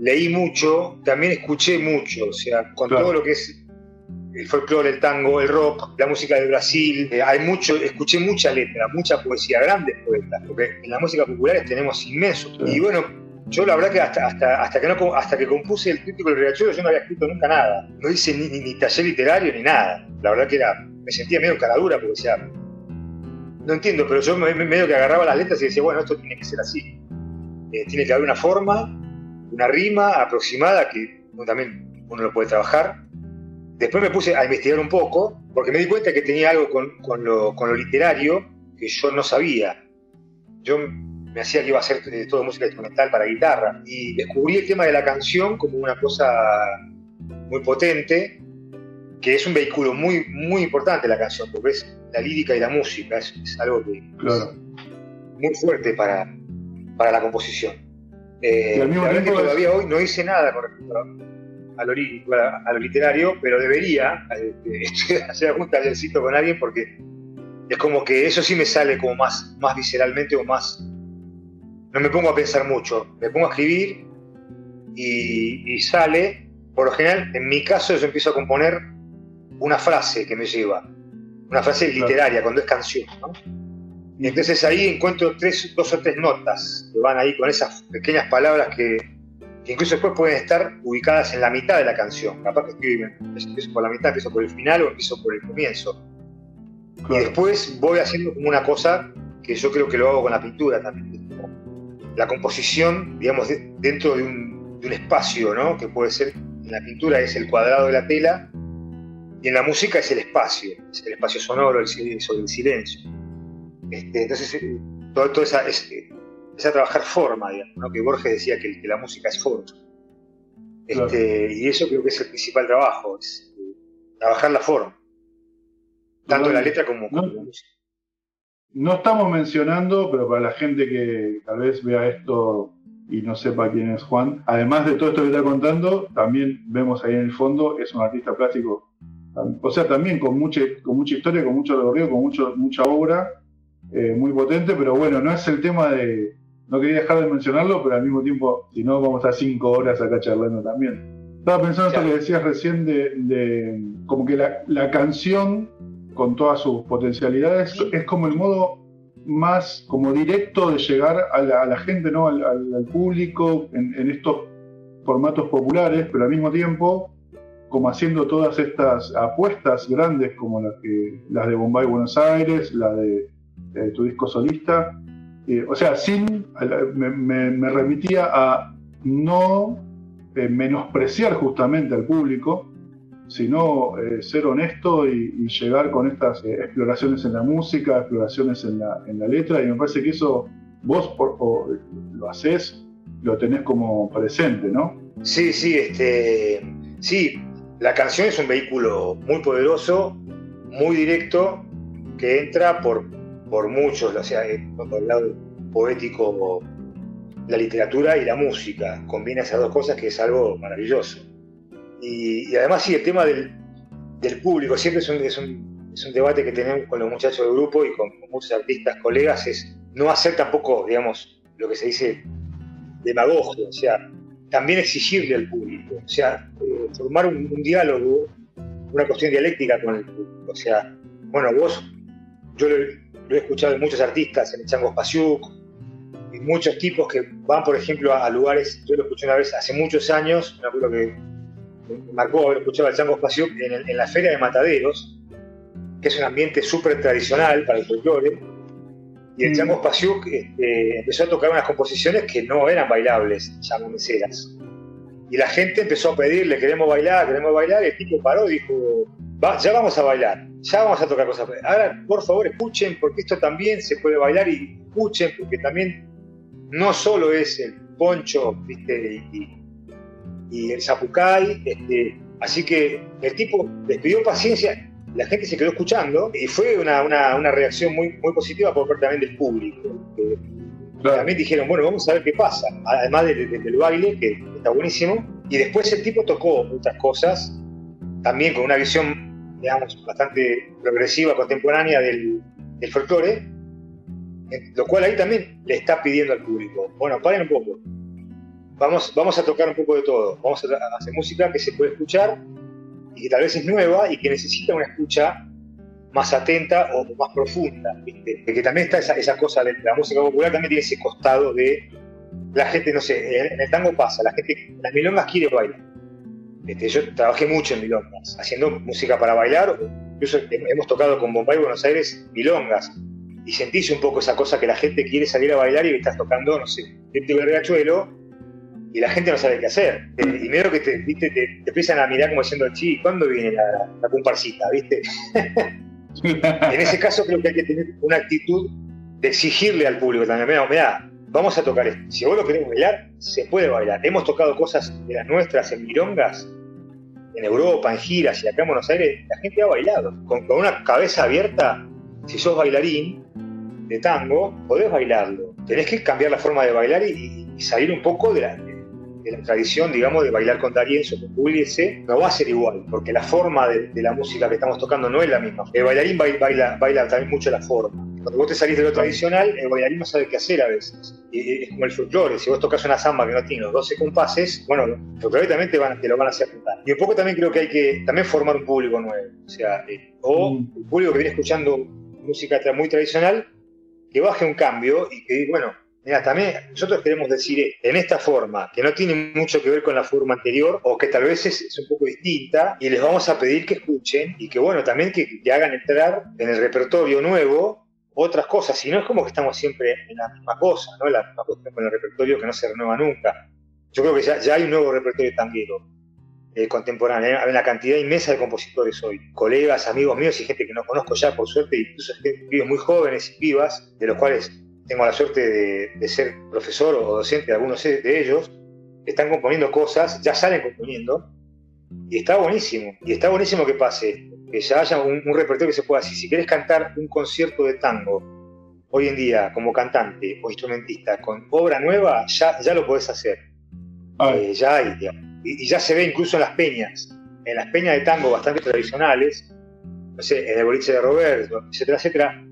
Leí mucho, también escuché mucho, o sea, con todo lo que es el folclore, el tango, el rock, la música de Brasil. Eh, hay mucho, escuché mucha letra, mucha poesía, grandes poetas, porque en la música popular tenemos inmensos. Y bueno, yo la verdad que hasta, hasta, hasta, que, hasta que compuse el crítico del riachuelo yo no había escrito nunca nada. No hice ni, ni, taller literario ni nada. La verdad que era, me sentía medio caradura porque decía, no entiendo, pero yo medio que agarraba las letras y decía, bueno, esto tiene que ser así. Eh, tiene que haber una forma, una rima aproximada que también uno lo puede trabajar Después me puse a investigar un poco, porque me di cuenta que tenía algo con, lo, literario que yo no sabía. Yo me hacía que iba a hacer eh, todo música instrumental para guitarra y descubrí el tema de la canción como una cosa muy potente, que es un vehículo muy, muy importante la canción, porque es la lírica y la música, es, algo que muy fuerte para, para la composición. Eh, la verdad que todavía hoy no hice nada con respecto a a lo, a, lo literario, pero debería este, hacer algún tallercito con alguien porque es como que eso sí me sale como más, más visceralmente o más... No me pongo a pensar mucho, me pongo a escribir y, sale, por lo general, en mi caso yo empiezo a componer una frase que me lleva, una frase literaria, cuando es canción, Y entonces ahí encuentro tres, dos o tres notas que van ahí con esas pequeñas palabras que, incluso después pueden estar ubicadas en la mitad de la canción. Capaz que empiezo por la mitad, empiezo por el final o empiezo por el comienzo. Y después voy haciendo como una cosa que yo creo que lo hago con la pintura también. La composición, digamos, dentro de un, espacio, ¿no? Que puede ser, en la pintura es el cuadrado de la tela y en la música es el espacio, es el espacio sonoro, el silencio, el silencio. Este, entonces, eh, todo, esa, es, a trabajar forma, digamos, que Borges decía que, la música es forma. Este, y eso creo que es el principal trabajo, es eh, trabajar la forma, tanto la letra como, la música. No estamos mencionando, pero para la gente que tal vez vea esto y no sepa quién es Juan, además de todo esto que está contando, también vemos ahí en el fondo, es un artista plástico, o sea, también con mucha, con mucha historia, con mucho recorrido, con mucho, mucha obra, eh, muy potente, pero bueno, no es el tema de, no quería dejar de mencionarlo, pero al mismo tiempo, si no, vamos a estar cinco horas acá charlando también. Estaba pensando en esto que decías recién de, como que la, canción, con todas sus potencialidades, es como el modo más como directo de llegar a la, gente, ¿no? al, público en, estos formatos populares, pero al mismo tiempo como haciendo todas estas apuestas grandes como las, que, las de Bombay Buenos Aires, la de tu disco solista, eh, o sea, sin, me, remitía a no eh, menospreciar justamente al público, sino eh, ser honesto y, llegar con estas exploraciones en la música, exploraciones en la, en la, letra, y me parece que eso vos lo haces, lo tenés como presente, ¿no? Sí, sí, este, sí, la canción es un vehículo muy poderoso, muy directo, que entra por, por muchos, o sea, por el lado poético, la literatura y la música. Combina esas dos cosas que es algo maravilloso. Y, además sí, el tema del, público, siempre es un, es, un, es un, debate que tenemos con los muchachos del grupo y con, muchos artistas, colegas, es no hacer tampoco, digamos, lo que se dice demagogia, o sea, también exigirle al público, o sea, eh, formar un, diálogo, una cuestión dialéctica con el público. O sea, bueno, vos, yo lo, he escuchado de muchos artistas, en el Chango Spasiuk, y muchos tipos que van, por ejemplo, a, lugares, yo lo escuché una vez hace muchos años, me acuerdo que marcó haber escuchado al Chango Spasiuk en, la Feria de Mataderos, que es un ambiente súper tradicional para el folclore, y el mm. Chango Spasiuk este, empezó a tocar unas composiciones que no eran bailables, ya meseras. Y la gente empezó a pedirle, queremos bailar, queremos bailar, y el tipo paró y dijo, ya vamos a bailar, ya vamos a tocar cosas. Ahora, por favor, escuchen, porque esto también se puede bailar y escuchen, porque también no solo es el poncho, ¿viste? Y, el zapucay, este, así que el tipo les pidió paciencia, la gente se quedó escuchando y fue una, reacción muy, muy positiva por parte también del público. También dijeron, bueno, vamos a ver qué pasa, además del baile, que está buenísimo, y después el tipo tocó otras cosas, también con una visión, digamos, bastante progresiva, contemporánea del, del folclore, lo cual ahí también le está pidiendo al público, bueno, paren un poco, vamos, vamos a tocar un poco de todo, vamos a hacer música que se puede escuchar y que tal vez es nueva y que necesita una escucha más atenta o más profunda, ¿viste? que también está esa, esa, cosa de la música popular, también tiene ese costado de la gente, no sé, en el tango pasa, la gente, las milongas quiere bailar. Este, yo trabajé mucho en milongas, haciendo música para bailar, incluso hemos tocado con Bombay Buenos Aires milongas, y sentís un poco esa cosa que la gente quiere salir a bailar y estás tocando, no sé, el riachuelo y la gente no sabe qué hacer. Eh, y medio que te, ¿viste? Te, empiezan a mirar como diciendo, chi, ¿cuándo viene la, la comparsita? ¿Viste? en ese caso creo que hay que tener una actitud de exigirle al público también, mira, mira, vamos a tocar esto. Si vos lo querés bailar, se puede bailar. Hemos tocado cosas de las nuestras en mirongas, en Europa, en giras y acá en Buenos Aires, la gente ha bailado. Con, con una cabeza abierta, si sos bailarín de tango, podés bailarlo. Tenés que cambiar la forma de bailar y, salir un poco de la, la tradición, digamos, de bailar con Darienzo, con Pugliese, no va a ser igual, porque la forma de, la música que estamos tocando no es la misma. El bailarín baila, baila, también mucho la forma. Cuando vos te salís de lo tradicional, el bailarín no sabe qué hacer a veces. Y es como el folclore, si vos tocas una samba que no tiene los 12 compases, bueno, folclore también te, van, te lo van a hacer cantar. Y un poco también creo que hay que también formar un público nuevo, o sea, eh, o mm. público que viene escuchando música muy tradicional, que baje un cambio y que, bueno, Mira, también nosotros queremos decir en esta forma, que no tiene mucho que ver con la forma anterior o que tal vez es, un poco distinta, y les vamos a pedir que escuchen y que, bueno, también que, hagan entrar en el repertorio nuevo otras cosas, si no es como que estamos siempre en la misma cosa, ¿no? La misma cuestión con el repertorio que no se renueva nunca. Yo creo que ya, hay un nuevo repertorio tanguero eh, contemporáneo, hay una cantidad inmensa de compositores hoy, colegas, amigos míos y gente que no conozco ya, por suerte, incluso gente, muy jóvenes y vivas, de los cuales tengo la suerte de, ser profesor o docente de algunos de ellos, están componiendo cosas, ya salen componiendo, y está buenísimo. Y está buenísimo que pase, que ya haya un, repertorio que se pueda decir. Si quieres cantar un concierto de tango hoy en día como cantante o instrumentista con obra nueva, ya, ya lo podés hacer. Eh, ya hay, y, ya se ve incluso en las peñas, en las peñas de tango bastante tradicionales, no sé, en el boliche de Robert, etcétera, etcétera,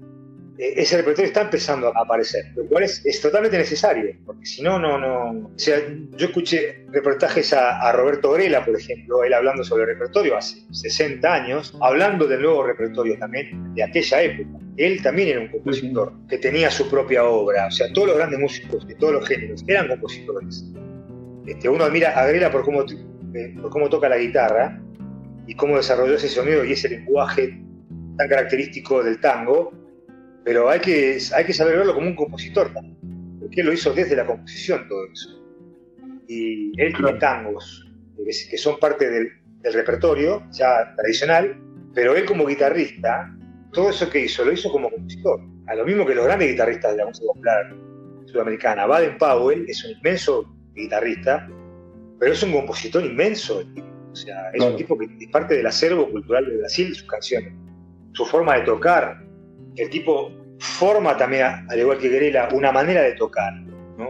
ese repertorio está empezando a aparecer, lo cual es, totalmente necesario, porque si no, no, no. O sea, yo escuché reportajes a, Roberto Grela, por ejemplo, él hablando sobre el repertorio hace 60 años, hablando del nuevo repertorio también de aquella época. Él también era un compositor que tenía su propia obra, o sea, todos los grandes músicos de todos los géneros eran compositores. Este, uno admira a Grela por cómo, eh, por cómo toca la guitarra y cómo desarrolló ese sonido y ese lenguaje tan característico del tango, pero hay que, hay que saber verlo como un compositor también, porque él lo hizo desde la composición todo eso. Y él tiene tangos que son parte del, repertorio ya tradicional, pero él como guitarrista, todo eso que hizo, lo hizo como compositor. A lo mismo que los grandes guitarristas de la música popular sudamericana. Baden Powell es un inmenso guitarrista, pero es un compositor inmenso. O sea, es un tipo que es parte del acervo cultural de Brasil, sus canciones. Su forma de tocar, el tipo forma también, al igual que Grela, una manera de tocar,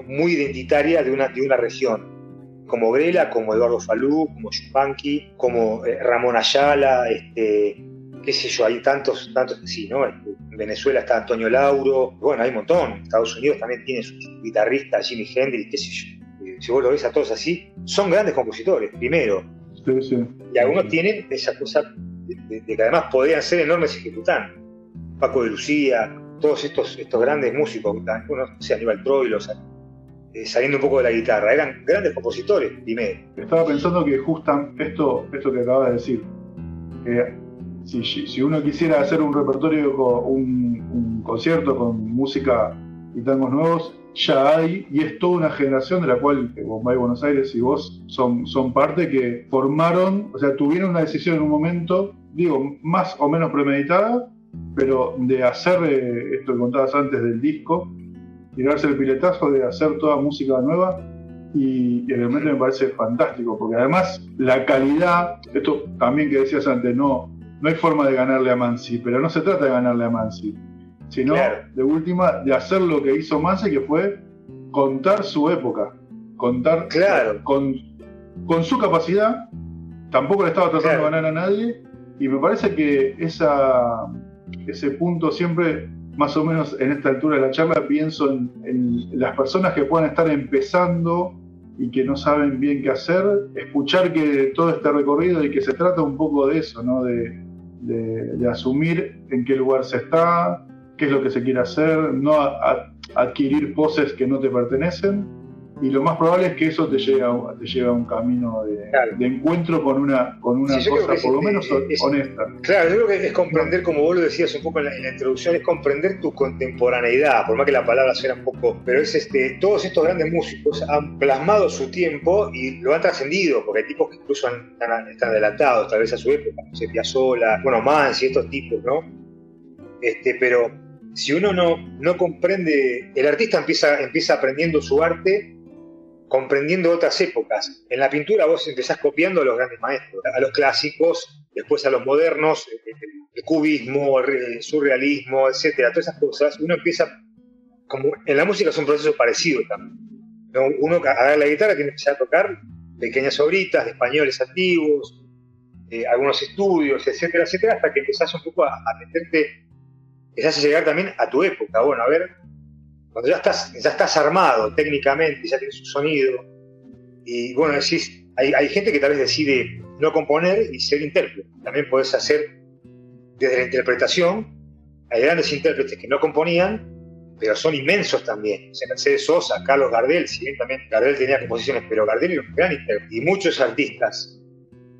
muy identitaria de una, de una región, como Grela, como Eduardo Falú, como Chupanqui, como eh, Ramón Ayala, este, qué sé yo, hay tantos, tantos sí, ¿no? Este, en Venezuela está Antonio Lauro, bueno, hay un montón, Estados Unidos también tiene su guitarrista, Jimi Hendrix, qué sé yo. Eh, si vos lo ves a todos así, son grandes compositores, primero. Y algunos tienen esa cosa de, de que además podrían ser enormes ejecutantes Paco de Lucía, todos estos, estos grandes músicos, bueno, no sé, Aníbal Troilo, eh, saliendo un poco de la guitarra, eran grandes compositores primero. Estaba pensando que justo esto, esto que acabas de decir, si, si, uno quisiera hacer un repertorio, un, un concierto con música y tangos nuevos, ya hay, y es toda una generación de la cual Bombay Buenos Aires y vos son, son parte que formaron, o sea, tuvieron una decisión en un momento, digo, más o menos premeditada, pero de hacer eh, esto que contabas antes del disco, tirarse el piletazo de hacer toda música nueva, y, realmente me parece fantástico, porque además la calidad, esto también que decías antes, no, no hay forma de ganarle a Mansi, pero no se trata de ganarle a Mansi, sino de última de hacer lo que hizo Mansi, que fue contar su época, contar claro. con, con su capacidad, tampoco le estaba tratando de ganar a nadie, y me parece que esa, ese punto siempre más o menos en esta altura de la charla pienso en, las personas que puedan estar empezando y que no saben bien qué hacer, escuchar que todo este recorrido y que se trata un poco de eso, ¿no? de, asumir en qué lugar se está, qué es lo que se quiere hacer, no adquirir poses que no te pertenecen y lo más probable es que eso te lleve a, te a un camino de, encuentro con una, con una cosa por lo menos honesta. Claro, yo creo que es comprender, como vos lo decías un poco en la, introducción, es comprender tu contemporaneidad, por más que la palabra sea un poco, pero es este, todos estos grandes músicos han plasmado su tiempo y lo han trascendido, porque hay tipos que incluso están, están, adelantados tal vez a su época, no sé, Piazzolla, bueno, Mansi, estos tipos, ¿no? Este, pero si uno no, no comprende, el artista empieza, empieza aprendiendo su arte comprendiendo otras épocas. En la pintura vos empezás copiando a los grandes maestros, a los clásicos, después a los modernos, el cubismo, el surrealismo, etcétera, todas esas cosas. Uno empieza, como en la música es un proceso parecido también. Uno a dar la guitarra tiene que empezar a tocar pequeñas obritas de españoles antiguos, eh, algunos estudios, etcétera, etcétera, hasta que empezás un poco a, a meterte, empezás a llegar también a tu época. Bueno, a ver, cuando ya estás, ya estás armado técnicamente, ya tienes un sonido, y bueno, decís, hay, hay gente que tal vez decide no componer y ser intérprete. También puedes hacer desde la interpretación, hay grandes intérpretes que no componían, pero son inmensos también. O Mercedes Sosa, Carlos Gardel, si bien también Gardel tenía composiciones, pero Gardel era un gran intérprete. Y muchos artistas,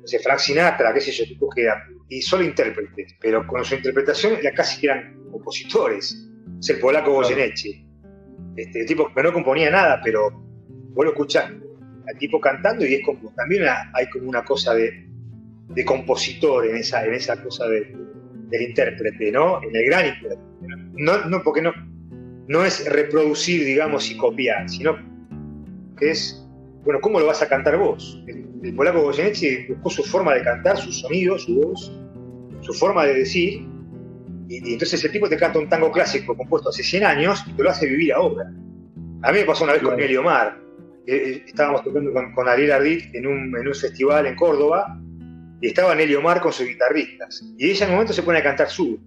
no sé, Frank Sinatra, qué sé yo, tipos que eran, y solo intérpretes, pero con su interpretación ya casi que eran compositores. Es el polaco Goyeneche este, tipo que no componía nada, pero vos lo escuchás al tipo cantando y es como, también hay como una cosa de, compositor en esa, en esa cosa del intérprete, ¿no? En el gran intérprete. No, no, porque no, no es reproducir, digamos, y copiar, sino que es, bueno, ¿cómo lo vas a cantar vos? El, polaco Goyeneche buscó su forma de cantar, su sonido, su voz, su forma de decir, y, entonces el tipo te canta un tango clásico compuesto hace 100 años y te lo hace vivir ahora. A mí me pasó una vez con Nelly Omar. Eh, eh, estábamos tocando con, Ariel Ardit en un, en un, festival en Córdoba y estaba Nelly Omar con sus guitarristas. Y ella en un momento se pone a cantar su.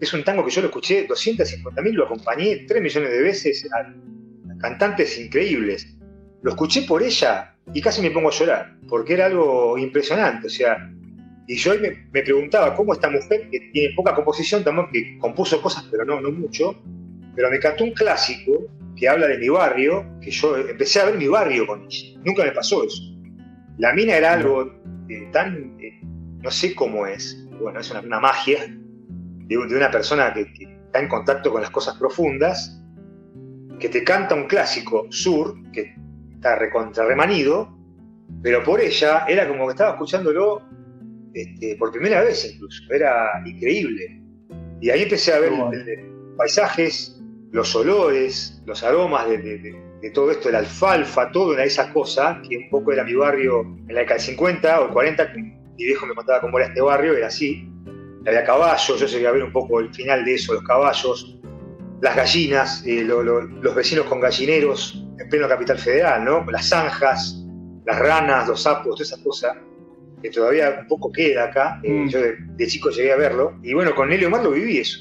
Es un tango que yo lo escuché 250.000, lo acompañé 3 millones de veces a, a cantantes increíbles. Lo escuché por ella y casi me pongo a llorar, porque era algo impresionante. O sea, y yo me, me, preguntaba cómo esta mujer, que tiene poca composición, también, que compuso cosas, pero no, no mucho, pero me cantó un clásico que habla de mi barrio, que yo empecé a ver mi barrio con ella. Nunca me pasó eso. La mina era algo eh, tan, eh, no sé cómo es, bueno, es una, magia de, una persona que, está en contacto con las cosas profundas, que te canta un clásico sur, que está recontra remanido, pero por ella era como que estaba escuchándolo este, por primera vez incluso, era increíble. Y ahí empecé a ver paisajes, los olores, los aromas de, todo esto, el alfalfa, todo una esa cosa, que un poco era mi barrio en la década del 50 o el 40, mi viejo me contaba cómo era este barrio, era así. Había caballos, yo llegué a ver un poco el final de eso, los caballos, las gallinas, eh, los vecinos con gallineros en pleno capital federal, ¿no? Las zanjas, las ranas, los sapos, toda esa cosa que todavía un poco queda acá. Eh, mm. yo de, chico llegué a verlo. Y bueno, con Nelly Omar lo viví eso.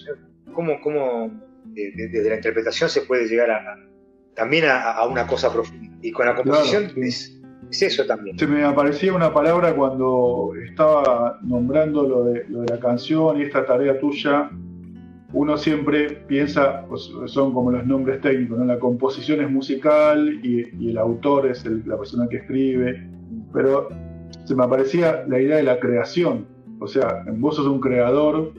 ¿Cómo, cómo desde la interpretación se puede llegar a, también a, una cosa profunda? Y con la composición es, eso también. Se me aparecía una palabra cuando estaba nombrando lo de, lo de la canción y esta tarea tuya. Uno siempre piensa, pues, son como los nombres técnicos, ¿no? la composición es musical y, el autor es la persona que escribe, pero se me aparecía la idea de la creación. O sea, vos sos un creador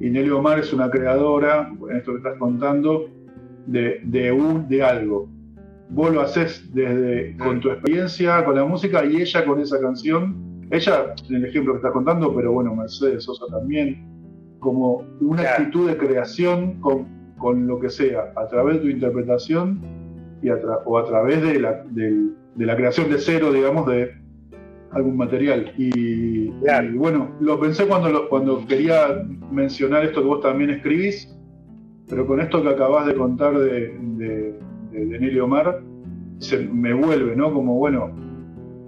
y Nelly Omar es una creadora, en esto que estás contando, de, de, un, de algo. vos lo haces desde con tu experiencia, con la música y ella con esa canción. Ella, en el ejemplo que estás contando, pero bueno, Mercedes Sosa también, como una actitud de creación con, con, lo que sea, a través de tu interpretación y o a través de la, de, la creación de cero, digamos, de algún material. Y, bueno, lo pensé cuando, cuando quería mencionar esto que vos también escribís, pero con esto que acabás de contar de, de, de Nelly Omar, se me vuelve, ¿no? Como, bueno,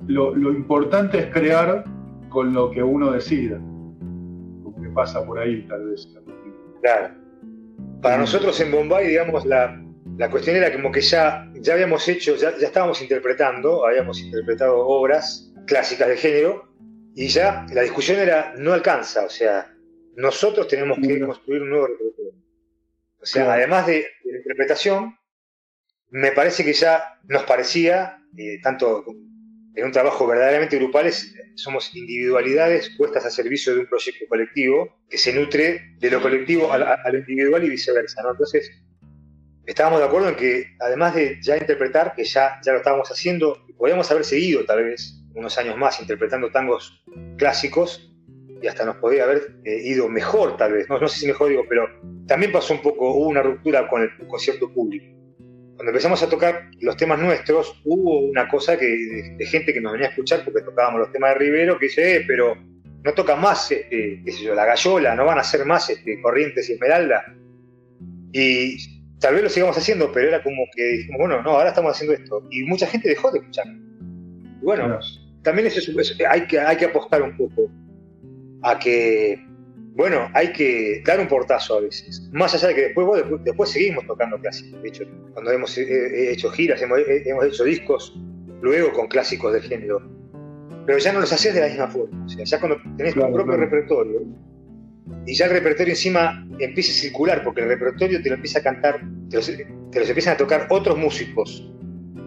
lo, lo, importante es crear con lo que uno decida. Como que pasa por ahí, tal vez. Claro. Para nosotros en Bombay, digamos, la, la cuestión era como que ya, ya habíamos hecho, ya, ya estábamos interpretando, habíamos interpretado obras clásicas de género, y ya la discusión era, no alcanza, o sea, nosotros tenemos que construir un nuevo repertorio. O sea, además de, la interpretación, me parece que ya nos parecía, eh, tanto en un trabajo verdaderamente grupal, somos individualidades puestas a servicio de un proyecto colectivo que se nutre de lo colectivo a, lo individual y viceversa. ¿no? Entonces, estábamos de acuerdo en que, además de ya interpretar, que ya, ya lo estábamos haciendo, podíamos haber seguido tal vez unos años más interpretando tangos clásicos y hasta nos podía haber eh, ido mejor tal vez, no, no, sé si mejor digo, pero también pasó un poco, hubo una ruptura con el concierto público. Cuando empezamos a tocar los temas nuestros, hubo una cosa que, de, gente que nos venía a escuchar porque tocábamos los temas de Rivero, que dice, eh, pero no tocan más, este, la gallola, no van a ser más este, Corrientes y Esmeralda. Y tal vez lo sigamos haciendo, pero era como que dijimos, bueno, no, ahora estamos haciendo esto. Y mucha gente dejó de escuchar. Y bueno, también eso, hay, que, hay que apostar un poco a que, bueno, hay que dar un portazo a veces. Más allá de que después, después, seguimos tocando clásicos. De hecho, cuando hemos hecho giras, hemos, hecho discos luego con clásicos del género. Pero ya no los haces de la misma forma. O sea, ya cuando tenés tu propio repertorio, y ya el repertorio encima empieza a circular, porque el repertorio te lo empieza a cantar, te los, te los empiezan a tocar otros músicos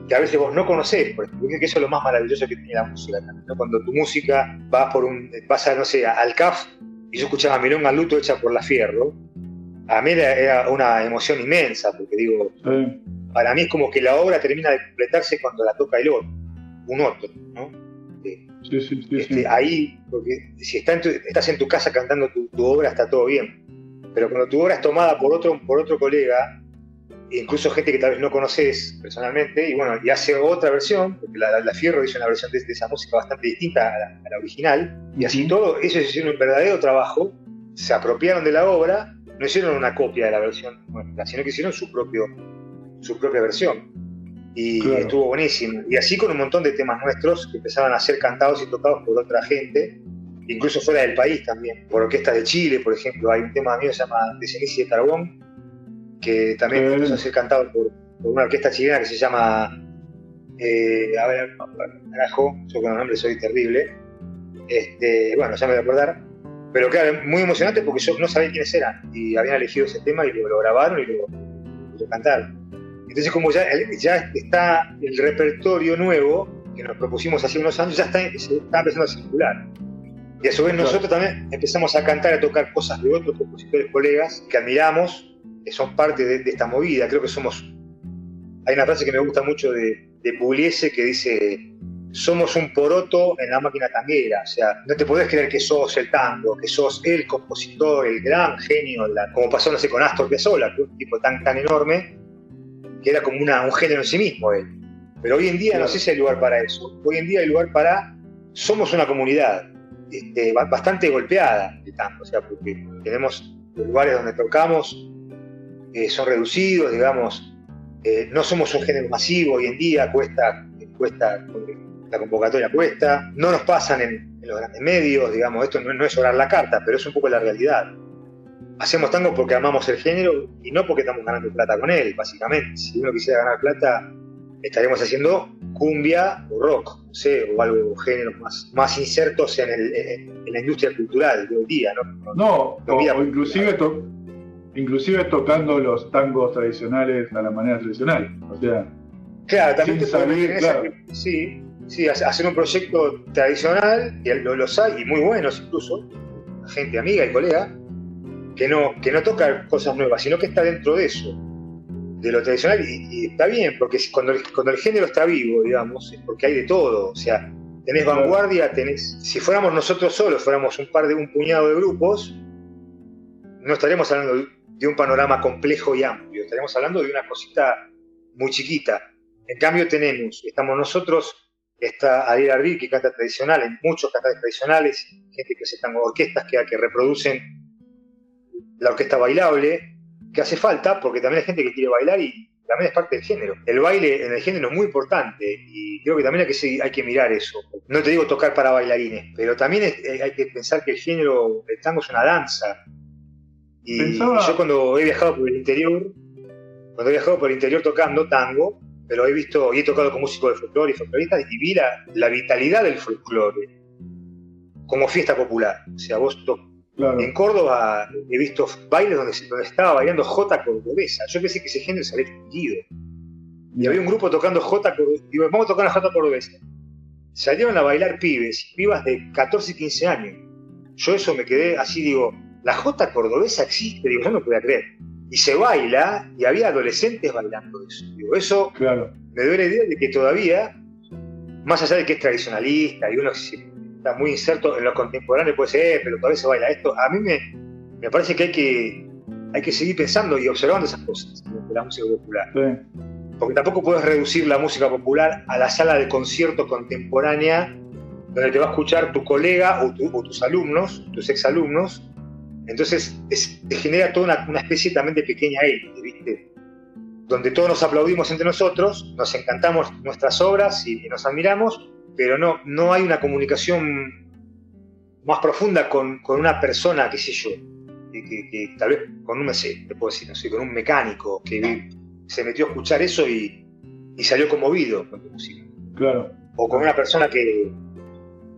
que a veces vos no conocés, porque que eso es lo más maravilloso que tiene la música Cuando tu música va por un, vas a, no sé, al CAF, y yo escuchaba Milonga Luto hecha por La Fierro, a mí era, una emoción inmensa, porque digo, para mí es como que la obra termina de completarse cuando la toca el otro, un otro, ¿no? Sí, sí, sí, este, ahí, porque si estás en tu casa cantando tu, tu, obra, está todo bien. Pero cuando tu obra es tomada por otro, por otro colega, incluso gente que tal vez no conoces personalmente, y bueno, y hace otra versión, porque la, Fierro hizo una versión de, esa música bastante distinta a la, original, y así todo, ellos hicieron un verdadero trabajo, se apropiaron de la obra, no hicieron una copia de la versión nuestra, sino que hicieron su, propio, su propia versión. Y estuvo buenísimo. Y así con un montón de temas nuestros que empezaban a ser cantados y tocados por otra gente, incluso fuera del país también, por orquestas de Chile, por ejemplo, hay un tema mío que se llama De Ceniza y de Carbón, que también empezó a ser cantado por, una orquesta chilena que se llama. Eh, a ver, carajo, yo con los nombres soy terrible. Este, bueno, ya me voy a acordar. Pero claro, muy emocionante porque yo no sabía quiénes eran y habían elegido ese tema y lo, grabaron y lo, cantaron. Entonces, como ya, ya está el repertorio nuevo que nos propusimos hace unos años, ya está, se está empezando a circular. Y a su vez nosotros también empezamos a cantar, y a tocar cosas de otros compositores colegas que admiramos que son parte de, esta movida. Creo que somos. Hay una frase que me gusta mucho de, de Pugliese que dice: Somos un poroto en la máquina tanguera. O sea, no te podés creer que sos el tango, que sos el compositor, el gran genio, como pasó, no sé, con Astor Piazzolla, que un tipo tan, tan enorme, que era como una, un género en sí mismo él. Pero hoy en día no sé si hay lugar para eso. Hoy en día hay lugar para. Somos una comunidad este, bastante golpeada de tango, o sea, porque tenemos lugares donde tocamos eh, son reducidos, digamos, eh, no somos un género masivo hoy en día, cuesta, cuesta, la convocatoria cuesta, no nos pasan en, los grandes medios, digamos, esto no, es orar la carta, pero es un poco la realidad. Hacemos tango porque amamos el género y no porque estamos ganando plata con él, básicamente. Si uno quisiera ganar plata, estaríamos haciendo cumbia o rock, no sé, o algo género más, más insertos en, el, la industria cultural de hoy día, ¿no? No, o, inclusive inclusive tocando los tangos tradicionales a la manera tradicional. O sea, claro, también te sí, sí, hacer un proyecto tradicional, y los hay, y muy buenos incluso, gente amiga y colega, que no, que no toca cosas nuevas, sino que está dentro de eso. de lo tradicional y, está bien, porque cuando el, cuando el género está vivo, digamos, es porque hay de todo. O sea, tenés vanguardia, tenés. Si fuéramos nosotros solos, fuéramos un par de un puñado de grupos, no estaríamos hablando de un panorama complejo y amplio, estaríamos hablando de una cosita muy chiquita. En cambio, tenemos, estamos nosotros, está Ariel Arbil, que canta tradicional, en muchos cantantes tradicionales, gente que se están orquestas que, que reproducen la orquesta bailable, que hace falta, porque también hay gente que quiere bailar y también es parte del género. El baile en el género es muy importante y creo que también hay que, hay que mirar eso. No te digo tocar para bailarines, pero también eh, hay que pensar que el género del tango es una danza. Y, yo cuando he viajado por el interior, cuando he viajado por el interior tocando tango, pero he visto y he tocado con músicos de folclore y folcloristas y vi la, vitalidad del folclore como fiesta popular. O sea, vos en Córdoba he visto bailes donde, donde estaba bailando J cordobesa. Yo pensé que ese género se había extinguido. Y había un grupo tocando J cordobesa. Digo, vamos a tocar la J cordobesa. Salieron a bailar pibes, pibas de 14 y 15 años. Yo eso me quedé así, digo, la J cordobesa existe, digo, yo no podía creer. Y se baila, y había adolescentes bailando eso. Digo, eso claro. me dio la idea de que todavía, más allá de que es tradicionalista y uno está muy inserto en lo contemporáneo, puede ser, eh, pero todavía se baila esto. A mí me, me parece que hay, que hay que seguir pensando y observando esas cosas de la música popular. Porque tampoco puedes reducir la música popular a la sala de concierto contemporánea donde te va a escuchar tu colega o, tus alumnos, tus exalumnos. Entonces te genera toda una, especie también de pequeña élite, ¿viste? Donde todos nos aplaudimos entre nosotros, nos encantamos nuestras obras y nos admiramos, pero no, no hay una comunicación más profunda con, una persona, qué sé yo, que, tal vez con un, no sé, puedo decir, no sé, con un mecánico que se metió a escuchar eso y, salió conmovido con tu música. Claro. O con una persona que,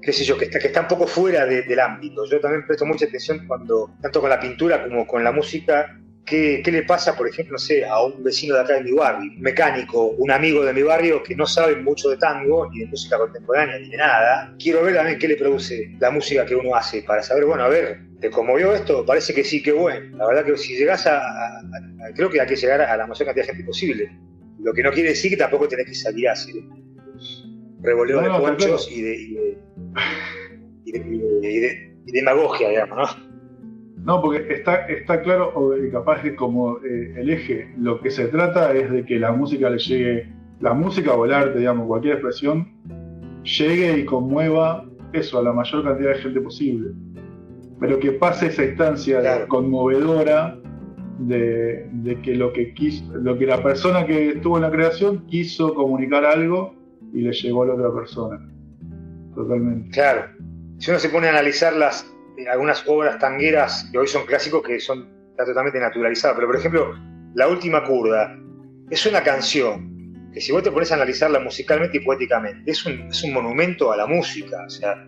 qué sé yo, que está, que está un poco fuera del ámbito. Yo también presto mucha atención cuando, tanto con la pintura como con la música, ¿Qué, le pasa, por ejemplo, no sé, a un vecino de acá de mi barrio, un mecánico, un amigo de mi barrio que no sabe mucho de tango, ni de música contemporánea, ni de nada? Quiero ver también qué le produce la música que uno hace, para saber, bueno, a ver, ¿te conmovió esto? Parece que sí, qué bueno. La verdad que si llegas a, Creo que hay que llegar a la mayor cantidad de gente posible. Lo que no quiere decir que tampoco tenés que salir así. Revoleo de ponchos y de, y de, y de, y de demagogia, digamos, ¿no? No, porque está, está claro, o capaz que como eh, el eje, lo que se trata es de que la música le llegue, la música o el arte, digamos, cualquier expresión, llegue y conmueva eso a la mayor cantidad de gente posible. Pero que pase esa instancia conmovedora de, que lo que quiso, lo que la persona que estuvo en la creación quiso comunicar algo y le llegó a la otra persona. Totalmente. Claro. Si uno se pone a analizar las, algunas obras tangueras que hoy son clásicos que son totalmente naturalizadas. Pero, por ejemplo, La Última Curda es una canción que si vos te pones a analizarla musicalmente y poéticamente, es un, es un monumento a la música. O sea,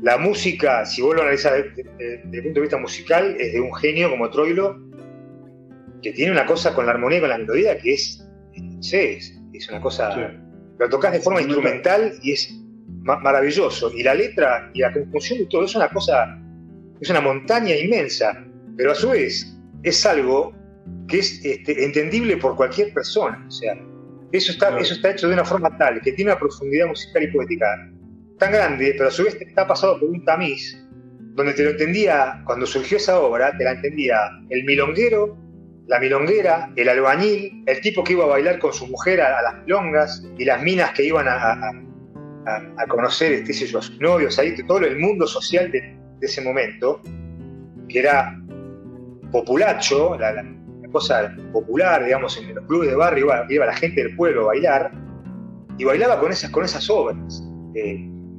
la música, si vos lo analizás desde, el punto de vista musical, es de un genio como Troilo, que tiene una cosa con la armonía y con la melodía que es, no sé, es, una cosa... Lo tocas de forma instrumental y es maravilloso. Y la letra y la conjunción de todo es una cosa es una montaña inmensa, pero a su vez es algo que es este, entendible por cualquier persona. O sea, eso está, eso está hecho de una forma tal que tiene una profundidad musical y poética tan grande, pero a su vez está pasado por un tamiz donde te lo entendía, cuando surgió esa obra, te la entendía el milonguero, la milonguera, el albañil, el tipo que iba a bailar con su mujer a, las milongas y las minas que iban a, a, conocer este, a sus novios, ahí, todo el mundo social de, de ese momento, que era populacho, la, cosa popular, digamos, en los clubes de barrio iba, la gente del pueblo a bailar, y bailaba con esas, con esas obras, eh,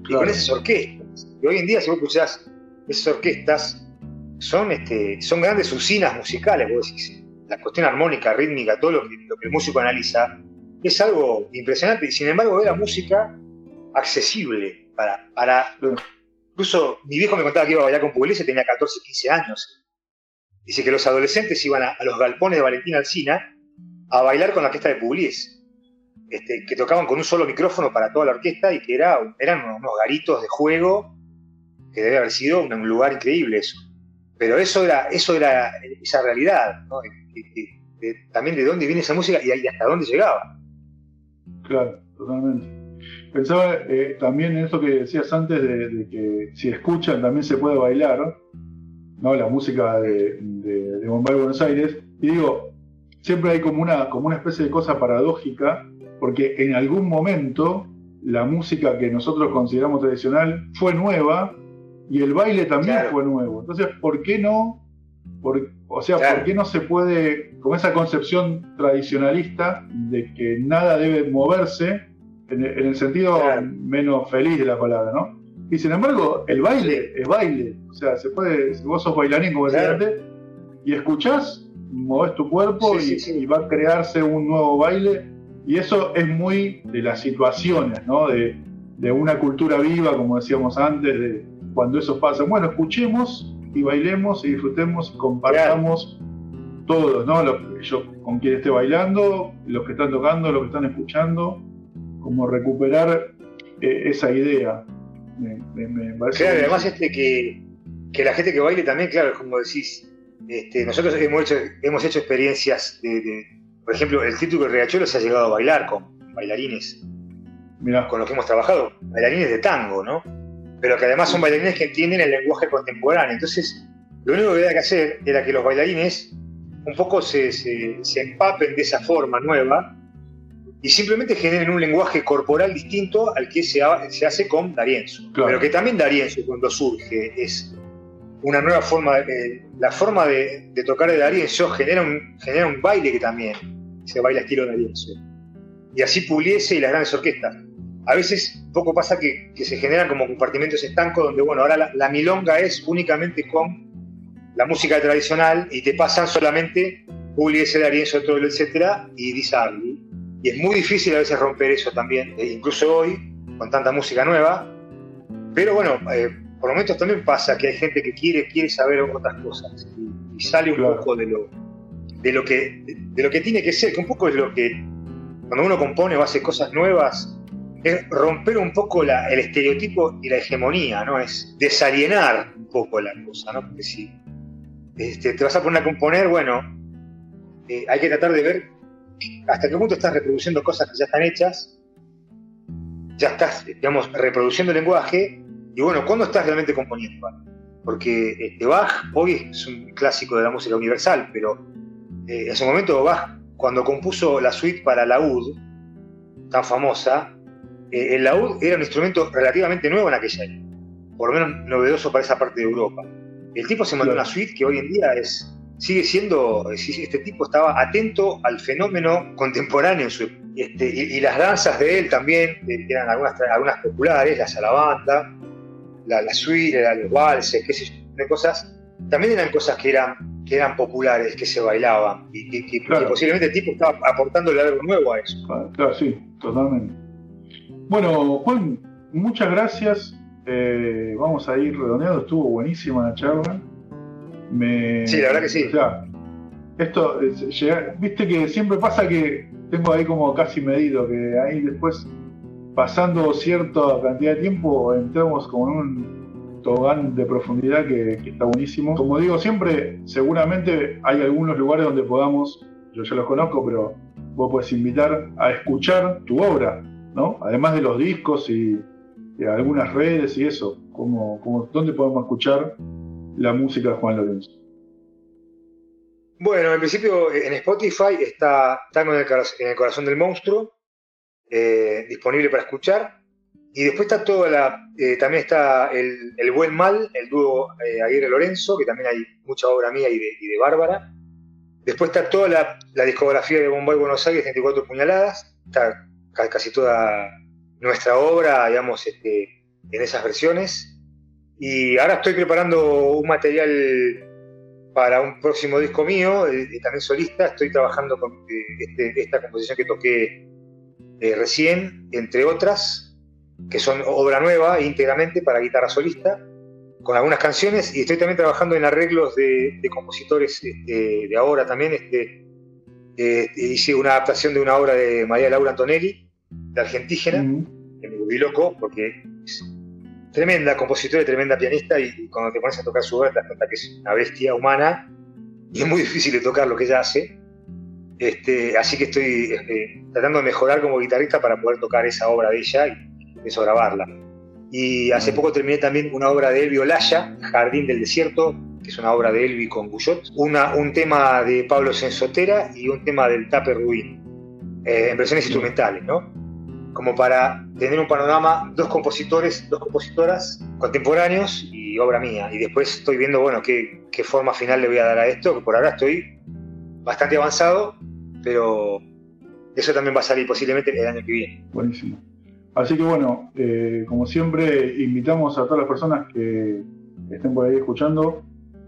y con esas orquestas. Y hoy en día, si vos escuchás esas orquestas, son, este, son grandes usinas musicales, vos decís, la cuestión armónica, rítmica, todo lo que, lo que el músico analiza, es algo impresionante, y sin embargo era música accesible para, para Incluso mi viejo me contaba que iba a bailar con Pugliese, tenía 14, 15 años. Dice que los adolescentes iban a, los galpones de Valentín Alcina a bailar con la orquesta de Pugliese. Este, que tocaban con un solo micrófono para toda la orquesta y que era, eran unos, garitos de juego que debe haber sido un, lugar increíble eso. Pero eso era, eso era esa realidad, también de dónde viene esa música y, hasta dónde llegaba. Claro, totalmente. Pensaba eh, también en esto que decías antes de, que si escuchan también se puede bailar, ¿no? La música de, de, Bombay Buenos Aires. Y digo, siempre hay como una, como una especie de cosa paradójica, porque en algún momento la música que nosotros consideramos tradicional fue nueva y el baile también fue nuevo. Entonces, ¿por qué no? o sea, ¿por qué no se puede, con esa concepción tradicionalista de que nada debe moverse, en, el sentido menos feliz de la palabra, ¿no? Y sin embargo, el baile es baile. O sea, se puede, si vos sos bailarín, como decía antes, y escuchás, movés tu cuerpo y, va a crearse un nuevo baile. Y eso es muy de las situaciones, ¿no? De, de una cultura viva, como decíamos antes, de cuando eso pasa. Bueno, escuchemos y bailemos y disfrutemos y compartamos todos, ¿no? yo, con quien esté bailando, los que están tocando, los que están escuchando, como recuperar eh, esa idea. Me, claro, además este que, que, la gente que baile también, claro, como decís, este, nosotros hemos hecho, hemos hecho experiencias de, por ejemplo, el título de Riachuelo se ha llegado a bailar con bailarines Mirá. con los que hemos trabajado, bailarines de tango, ¿no? pero que además son bailarines que entienden el lenguaje contemporáneo. Entonces, lo único que había que hacer era que los bailarines un poco se, empapen de esa forma nueva y simplemente generen un lenguaje corporal distinto al que se, hace con Darienzo. Pero que también Darienzo, cuando surge, es una nueva forma, eh, la forma de, tocar de Darienzo genera un, genera un baile que también se baila estilo Darienzo. Y así Puliese y las grandes orquestas a veces poco pasa que, se generan como compartimentos estancos donde, bueno, ahora la, milonga es únicamente con la música tradicional y te pasan solamente Pugliese, D'Arienzo, todo etcétera, y Di Y es muy difícil a veces romper eso también, eh, incluso hoy, con tanta música nueva. Pero bueno, eh, por momentos también pasa que hay gente que quiere, quiere saber otras cosas y, sale un poco de lo, de, lo que, de lo que tiene que ser, que un poco es lo que cuando uno compone o hace cosas nuevas, es romper un poco el estereotipo y la hegemonía, ¿no? Es desalienar un poco la cosa, ¿no? Porque si este, te vas a poner a componer, bueno, eh, hay que tratar de ver hasta qué punto estás reproduciendo cosas que ya están hechas, ya estás, digamos, reproduciendo el lenguaje, y bueno, ¿cuándo estás realmente componiendo? Porque este, Bach hoy es un clásico de la música universal, pero eh, en ese momento Bach, cuando compuso la suite para la UD, tan famosa, eh, el laúd era un instrumento relativamente nuevo en aquella época, por lo menos novedoso para esa parte de Europa. El tipo se mandó una suite que hoy en día es, sigue siendo, este tipo estaba atento al fenómeno contemporáneo este, y, las danzas de él también, eh, que eran algunas, algunas populares, la salabanda, la, la suite, los valses, qué sé yo, de cosas, también eran cosas que eran, que eran populares, que se bailaban y que, posiblemente el tipo estaba aportándole algo nuevo a eso. Claro, sí, totalmente. Bueno, Juan, muchas gracias. Eh, vamos a ir redondeando. Estuvo buenísima la charla. Sí, la verdad que sí. O sea, esto, viste que siempre pasa que tengo ahí como casi medido, que ahí después, pasando cierta cantidad de tiempo, entramos como en un tobogán de profundidad que, que está buenísimo. Como digo siempre, seguramente hay algunos lugares donde podamos, yo ya los conozco, pero vos puedes invitar a escuchar tu obra ¿no? Además de los discos y, algunas redes y eso, como, ¿dónde podemos escuchar la música de Juan Lorenzo? Bueno, en principio en Spotify está Tango en el, corazón del monstruo, eh, disponible para escuchar. Y después está toda la. Eh, también está el, Buen Mal, el dúo eh, Aguirre Lorenzo, que también hay mucha obra mía y de, Bárbara. Después está toda la, discografía de Bombay Buenos Aires, 34 puñaladas. Está casi toda nuestra obra, digamos, este, en esas versiones. Y ahora estoy preparando un material para un próximo disco mío, eh, también solista. Estoy trabajando con eh, este, esta composición que toqué eh, recién, entre otras, que son obra nueva íntegramente para guitarra solista, con algunas canciones. Y estoy también trabajando en arreglos de, compositores este, de ahora también. Este, hice una adaptación de una obra de María Laura Antonelli, de Argentígena, que me volví loco porque es tremenda compositora y tremenda pianista y cuando te pones a tocar su obra te das cuenta que es una bestia humana y es muy difícil de tocar lo que ella hace. Este, así que estoy este, tratando de mejorar como guitarrista para poder tocar esa obra de ella y eso grabarla. Y hace poco terminé también una obra de Elvi Olaya, Jardín del Desierto, que es una obra de Elvi con Guyot, una, un tema de Pablo Sensotera y un tema del Taper Ruin, eh, en versiones instrumentales, ¿no? Como para tener un panorama, dos compositores, dos compositoras contemporáneos y obra mía. Y después estoy viendo, bueno, qué, forma final le voy a dar a esto, que por ahora estoy bastante avanzado, pero eso también va a salir posiblemente el año que viene. Buenísimo. Así que bueno, eh, como siempre, invitamos a todas las personas que estén por ahí escuchando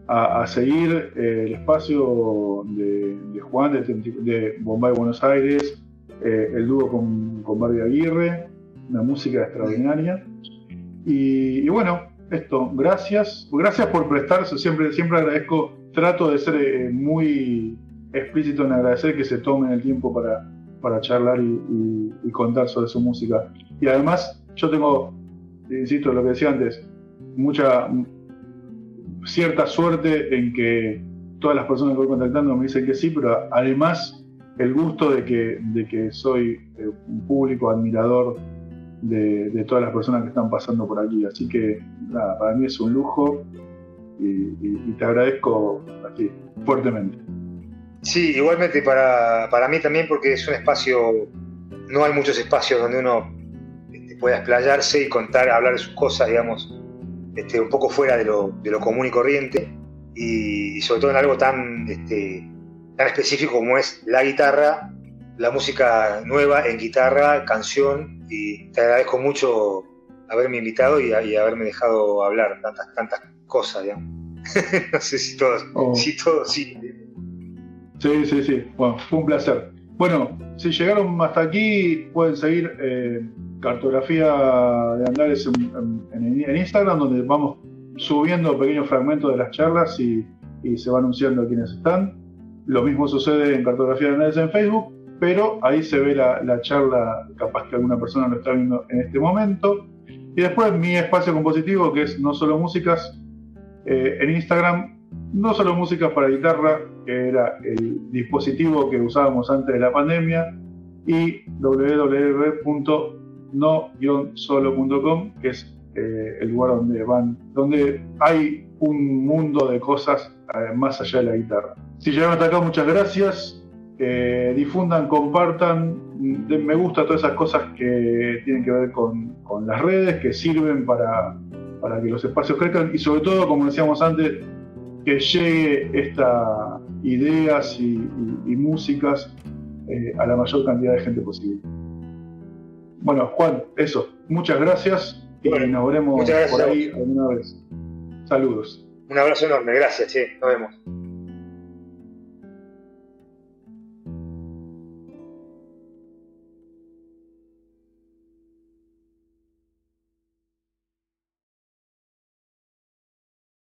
a, seguir eh, el espacio de, Juan, de, Bombay Buenos Aires, eh, el dúo con, con Barbie Aguirre, una música extraordinaria. Y, bueno, esto, gracias. Gracias por prestarse, siempre, siempre agradezco, trato de ser muy explícito en agradecer que se tomen el tiempo para, para charlar y, contar sobre su música. Y además, yo tengo, insisto, lo que decía antes, mucha, cierta suerte en que todas las personas que voy contactando me dicen que sí, pero además el gusto de que, de que soy eh, un público admirador de, todas las personas que están pasando por aquí. Así que nada, para mí es un lujo y, te agradezco así, fuertemente. Sí, igualmente para, para, mí también porque es un espacio, no hay muchos espacios donde uno este, pueda explayarse y contar, hablar de sus cosas, digamos, este, un poco fuera de lo, de lo común y corriente y, sobre todo en algo tan, este, tan específico como es la guitarra, la música nueva en guitarra, canción y te agradezco mucho haberme invitado y, haberme dejado hablar tantas, tantas cosas, digamos. no sé si todos, oh. si todos, sí. Sí, sí, sí. Bueno, fue un placer. Bueno, si llegaron hasta aquí, pueden seguir eh, Cartografía de Andares en, Instagram, donde vamos subiendo pequeños fragmentos de las charlas y, se va anunciando a quienes están. Lo mismo sucede en Cartografía de Andares en Facebook, pero ahí se ve la, charla, capaz que alguna persona lo está viendo en este momento. Y después mi espacio compositivo, que es No Solo Músicas, eh, en Instagram no solo música para guitarra, que era el dispositivo que usábamos antes de la pandemia, y www.no-solo.com, que es eh, el lugar donde van, donde hay un mundo de cosas eh, más allá de la guitarra. Si llegaron hasta acá, muchas gracias. difundan, compartan, den me gusta todas esas cosas que tienen que ver con, con las redes, que sirven para, para que los espacios crezcan y sobre todo, como decíamos antes, que llegue esta ideas y, músicas eh, a la mayor cantidad de gente posible. Bueno, Juan, eso. Muchas gracias y nos veremos por ahí alguna vez. Saludos. Un abrazo enorme, gracias, che. Nos vemos.